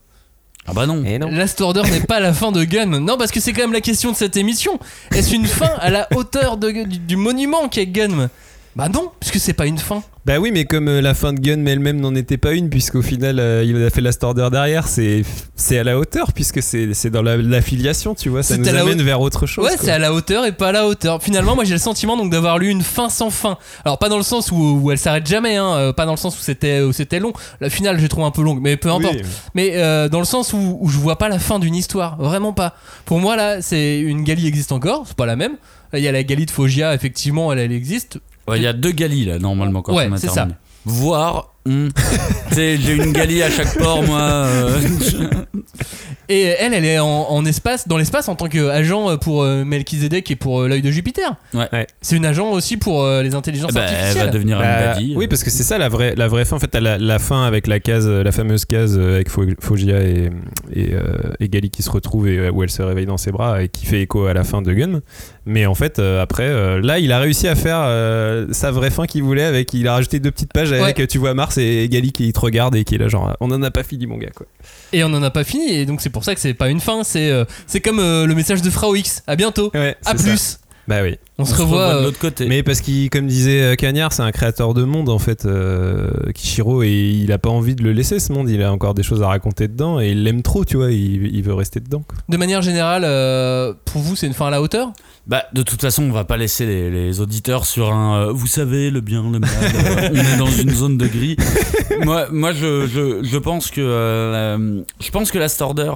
Ah bah non. Et non. Last Order n'est pas la fin de Gun. Non, parce que c'est quand même la question de cette émission. Est-ce une fin à la hauteur de- du, du monument qu'est Gun? Bah non, puisque c'est pas une fin. Bah oui, mais comme euh, la fin de Gun mais elle-même n'en était pas une, puisqu'au final euh, il a fait la Order derrière, c'est c'est à la hauteur puisque c'est c'est dans la- l'affiliation, tu vois. Ça nous amène haute- vers autre chose. Ouais, quoi. c'est à la hauteur et pas à la hauteur. Finalement, moi j'ai le sentiment donc d'avoir lu une fin sans fin. Alors pas dans le sens où, où elle s'arrête jamais, hein, euh, pas dans le sens où c'était où c'était long. La finale, je trouve un peu longue, mais peu importe. Oui. Mais euh, dans le sens où, où je vois pas la fin d'une histoire, vraiment pas. Pour moi là, c'est une Gali existe encore, c'est pas la même. Il y a la Gali de Fogia, effectivement, elle, elle existe. Ouais, Il y a deux Gali là normalement quand Ouais, on c'est ça. Voir. hmm. Tu sais, j'ai une Gali à chaque port moi. euh, Et elle, elle est en, en espace, dans l'espace en tant qu'agent pour euh, Melchizedek et pour euh, l'œil de Jupiter. Ouais. Ouais. C'est une agent aussi pour euh, les intelligences bah, elle artificielles. va devenir Bah, un Badi. oui, parce que c'est ça la vraie, la vraie fin. En fait, t'as la, la fin avec la case, euh, la fameuse case euh, avec Fo- Fogia et, et, euh, et Gali qui se retrouvent et euh, où elle se réveille dans ses bras et qui fait écho à la fin de Gun. Mais en fait, euh, après, euh, là, il a réussi à faire euh, sa vraie fin qu'il voulait avec. Il a rajouté deux petites pages avec Ouais. tu vois Mars et Gali qui te regarde et qui est là genre on en a pas fini mon gars quoi. Et on n'en a pas fini, et donc c'est pour ça que c'est pas une fin, c'est euh, c'est comme euh, le message de Frau X. À bientôt. Ouais, À plus. ça. Bah oui. On, On se revoit. de l'autre côté. Mais parce qu'il, comme disait Cagnard, c'est un créateur de monde en fait, euh, Kishiro, et il a pas envie de le laisser ce monde. Il a encore des choses à raconter dedans et il l'aime trop, tu vois. Il, il veut rester dedans. quoi. de manière générale, euh, pour vous, c'est une fin à la hauteur? Bah, de toute façon, on va pas laisser les, les auditeurs sur un. euh, vous savez, le bien, le mal. euh, on est dans une zone de gris. moi, moi je, je, je pense que. euh, la- je pense que Last Order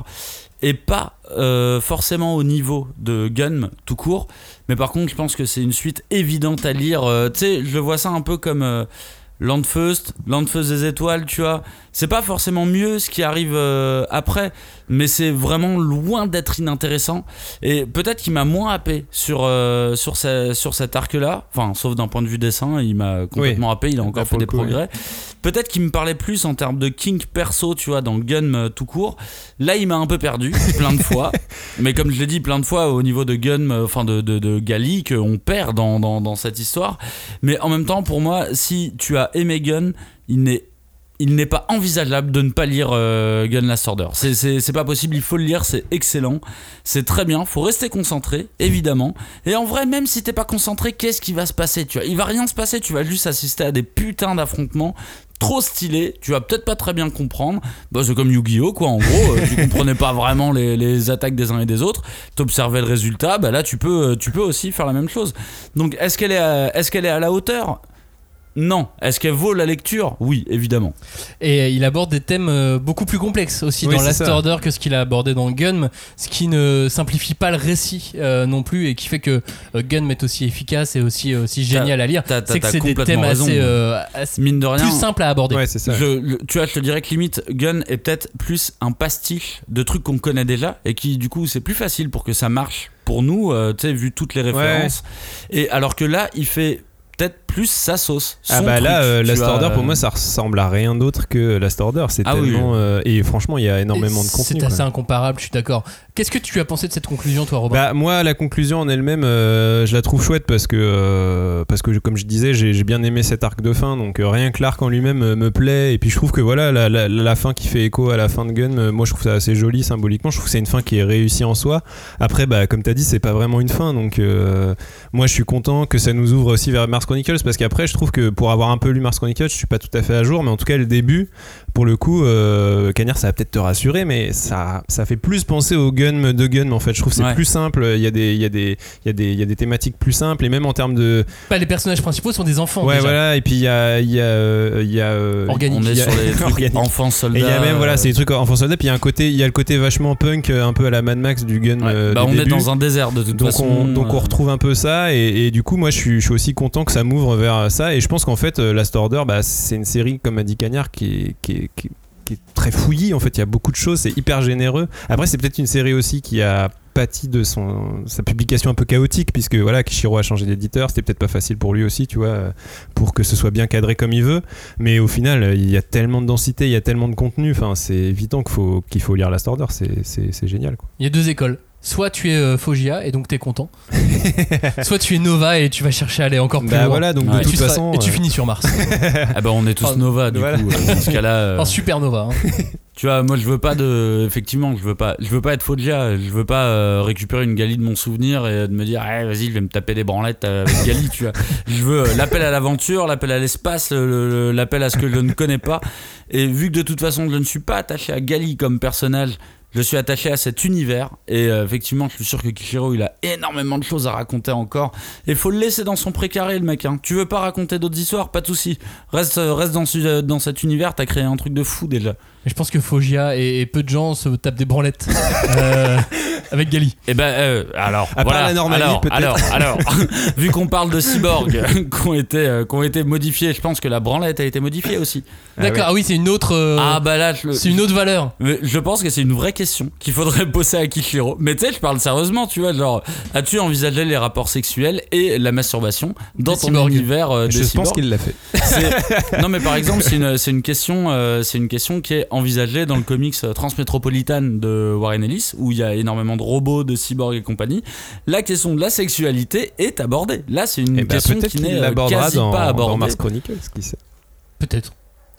est pas euh, forcément au niveau de Gun tout court. Mais par contre, je pense que c'est une suite évidente à lire. Euh, tu sais, je vois ça un peu comme. Landfeust, Landfeust des étoiles, tu vois. C'est pas forcément mieux ce qui arrive euh, après, mais c'est vraiment loin d'être inintéressant. Et peut-être qu'il m'a moins happé sur, euh, sur, ce- sur cet arc-là, enfin, sauf d'un point de vue dessin, il m'a complètement happé, il a encore Là, fait des coup, progrès. Peut-être qu'il me parlait plus en termes de kink perso, tu vois, dans Gun euh, tout court. Là, il m'a un peu perdu, plein de fois. Mais comme je l'ai dit plein de fois, au niveau de Gun, euh, enfin de, de, de Gali, qu'on perd dans, dans, dans cette histoire. Mais en même temps, pour moi, si tu as aimé Gun, il n'est il n'est pas envisageable de ne pas lire euh, Gun Last Order. C'est pas possible, il faut le lire, c'est excellent, c'est très bien, faut rester concentré, évidemment. Et en vrai, même si t'es pas concentré, qu'est-ce qui va se passer tu vois? Il va rien se passer, tu vas juste assister à des putains d'affrontements trop stylé, tu vas peut-être pas très bien comprendre. Bah, c'est comme Yu-Gi-Oh! quoi, en gros, euh, tu comprenais pas vraiment les, les attaques des uns et des autres, t'observais le résultat, bah là tu peux, euh, tu peux aussi faire la même chose. Donc est-ce qu'elle est, à- est-ce qu'elle est à la hauteur? Non. Est-ce qu'elle vaut la lecture Oui, évidemment. Et il aborde des thèmes euh, beaucoup plus complexes aussi Oui, dans Last ça. Order que ce qu'il a abordé dans Gun, ce qui ne simplifie pas le récit euh, non plus et qui fait que euh, Gun est aussi efficace et aussi, aussi génial à lire. C'est que c'est des complètement thèmes raison. assez, euh, assez- Mine de rien. plus simples à aborder. Ouais, ça. Je- le- tu vois, je te dirais que limite, Gun est peut-être plus un pastiche de trucs qu'on connaît déjà et qui, du coup, c'est plus facile pour que ça marche pour nous, euh, tu sais, vu toutes les références. Et alors que là, il fait peut-être plus sa sauce. Ah bah là, euh, Last vois. Order pour moi ça ressemble à rien d'autre que Last Order. C'est Ah oui. tellement euh, et franchement il y a énormément de contenu. C'est quoi. assez incomparable, je suis d'accord. Qu'est-ce que tu as pensé de cette conclusion, toi, Robin? Bah moi la conclusion en elle-même euh, je la trouve chouette parce que euh, parce que comme je disais j'ai bien aimé cet arc de fin donc euh, rien que l'arc en lui-même euh, me plaît et puis je trouve que voilà la, la- la fin qui fait écho à la fin de Gun euh, moi je trouve ça assez joli symboliquement je trouve que c'est une fin qui est réussie en soi après bah comme t'as dit c'est pas vraiment une fin donc euh, moi je suis content que ça nous ouvre aussi vers Mars Chronicles parce qu'après je trouve que pour avoir un peu lu Mars Chronicles je suis pas tout à fait à jour mais en tout cas le début pour le coup euh, Cagnard ça va peut-être te rassurer mais ça ça fait plus penser au Gun de Gun mais en fait je trouve que c'est Ouais. plus simple il y a des il y a des il y a des il y a des thématiques plus simples et même en termes de Bah, les personnages principaux sont des enfants. ouais déjà. voilà et puis il y a il y a euh, il y a euh, Organique. On est il y a- sur les trucs enfants soldats. et il y a même voilà euh, c'est des trucs enfants soldats puis il y a un côté il y a le côté vachement punk euh, un peu à la Mad Max du Gun ouais. euh, bah, du on est dans un désert de toute donc façon. on, donc on euh, retrouve un peu ça et, et du coup moi je suis, je suis aussi content que ça m'ouvre vers ça. Et je pense qu'en fait euh, Last Order bah, c'est une série comme a dit Cagnard qui est, très fouillie. En fait il y a beaucoup de choses c'est hyper généreux. Après c'est peut-être une série aussi qui a pâti de son sa publication un peu chaotique puisque voilà Kishiro a changé d'éditeur. C'était peut-être pas facile pour lui aussi tu vois pour que ce soit bien cadré comme il veut. Mais au final il y a tellement de densité il y a tellement de contenu. Enfin c'est évident qu'il faut faut lire Last Order. C'est c'est c'est génial quoi. Il y a deux écoles. Soit tu es euh, Fogia et donc t'es content. Soit tu es Nova et tu vas chercher à aller encore plus bah loin. voilà donc de Et toute tu, seras- façon et tu euh, finis sur Mars. Ah bah on est tous Nova du voilà. coup. euh, dans ce cas-là. euh, en supernova. hein. Tu vois, moi je veux pas de. Effectivement, je veux pas, je veux pas être Foggia. Je veux pas euh, récupérer une Gali de mon souvenir et de me dire, eh, vas-y, je vais me taper des branlettes avec Gali, tu vois. Je veux euh, l'appel à l'aventure, l'appel à l'espace, le- le- l'appel à ce que je ne connais pas. Et vu que de toute façon, je ne suis pas attaché à Gali comme personnage. Je suis attaché à cet univers et euh, effectivement, je suis sûr que Kishiro il a énormément de choses à raconter encore. Et faut le laisser dans son précaré, le mec. Hein. Tu veux pas raconter d'autres histoires, pas de souci. Reste, euh, reste dans, ce- dans cet univers. T'as créé un truc de fou déjà. Je pense que Fogia et, et peu de gens se tapent des branlettes euh, avec Gali. Eh ben, euh, alors, À part voilà. la Normandie, alors, peut-être. alors, alors, vu qu'on parle de cyborgs qui ont été, euh, qui ont été modifiés, je pense que la branlette a été modifiée aussi. D'accord, ah oui, c'est une autre. euh, ah bah là, je, c'est une autre valeur. mais je pense que c'est une vraie question qu'il faudrait poser à Kishiro. Mais tu sais, je parle sérieusement, tu vois, genre, as-tu envisagé les rapports sexuels et la masturbation dans Des ton cyborgs. univers euh, je des pense qu'il l'a fait C'est- non mais par exemple c'est une, c'est une question euh, c'est une question qui est envisagée dans le comics euh, Transmétropolitan de Warren Ellis où il y a énormément de robots de cyborgs et compagnie la question de la sexualité est abordée là c'est une Eh ben, question peut-être qui n'est euh, l'abordera quasi dans, pas dans abordée Mars Chronicles, qui sait. Peut-être.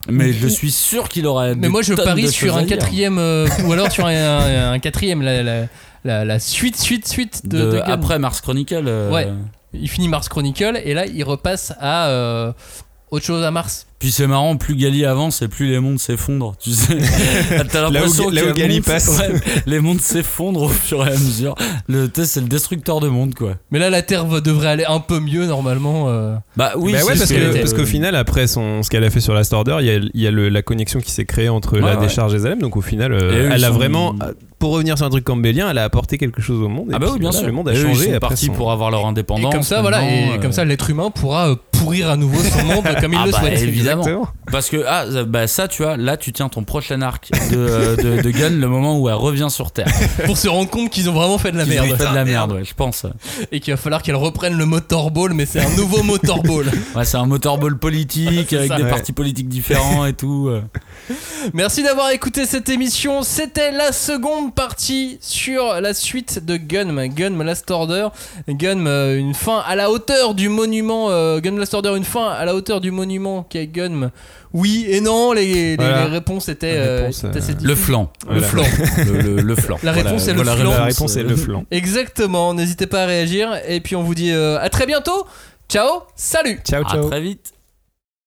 mais je suis sûr qu'il aura Mais moi je parie sur un quatrième euh, ou alors sur un, un- un quatrième la, la, la, la suite suite suite de, de, de Gun. après Mars Chronicle euh, Ouais. Il finit Mars Chronicle et là il repasse à euh, autre chose à Mars. Puis c'est marrant plus Gali avance et plus les mondes s'effondrent tu sais t'as l'impression là où que Gali passe. ouais, les mondes s'effondrent au fur et à mesure le c'est le destructeur de monde quoi Mais là la Terre va- devrait aller un peu mieux normalement. euh. bah oui Bah ouais, c'est parce ce que- que- parce qu'au final, après son, ce qu'elle a fait sur Last Order, il y a, il y a le- la connexion qui s'est créée entre la Ouais, décharge et Zalem. Donc au final, euh, elle a vraiment, euh, pour revenir sur un truc campbellien, elle a apporté quelque chose au monde. et Ah bah oui, bien voilà, sûr. Le monde a Et eux, changé. Ils sont partis son- pour avoir leur Et indépendance. comme ça voilà et euh, comme ça l'être humain pourra euh, pourrir à nouveau son monde comme il Ah le bah, souhaite. évidemment. Exactement. Parce que ah, ça- bah ça, tu vois, là, tu tiens ton prochain arc de, euh, de, de Gun, le moment où elle revient sur Terre. Pour se rendre compte qu'ils ont vraiment fait de la Ils ont merde. fait de la merde, ouais, je pense. Et qu'il va falloir qu'elle reprenne le motorball mais c'est un nouveau motorball. Ouais, c'est un motorball politique avec ça, des ouais. partis politiques différents et tout. euh. Merci d'avoir écouté cette émission. C'était la seconde partie sur la suite de Gunm. Gunm Last Order. Gunm, euh, une fin à la hauteur du monument. Euh, Gunm Last Order, une fin à la hauteur du monument qu'est Gunm. Oui et non, les, les- Voilà. les réponses étaient, La euh, réponse, étaient assez euh, Le difficiles. flanc. Le Voilà. flanc. Le, le- le flanc. La réponse est le flanc. La réponse, est euh, le flanc. Exactement, n'hésitez pas à réagir. Et puis on vous dit euh, à très bientôt. Ciao, salut Ciao, À ciao. très vite.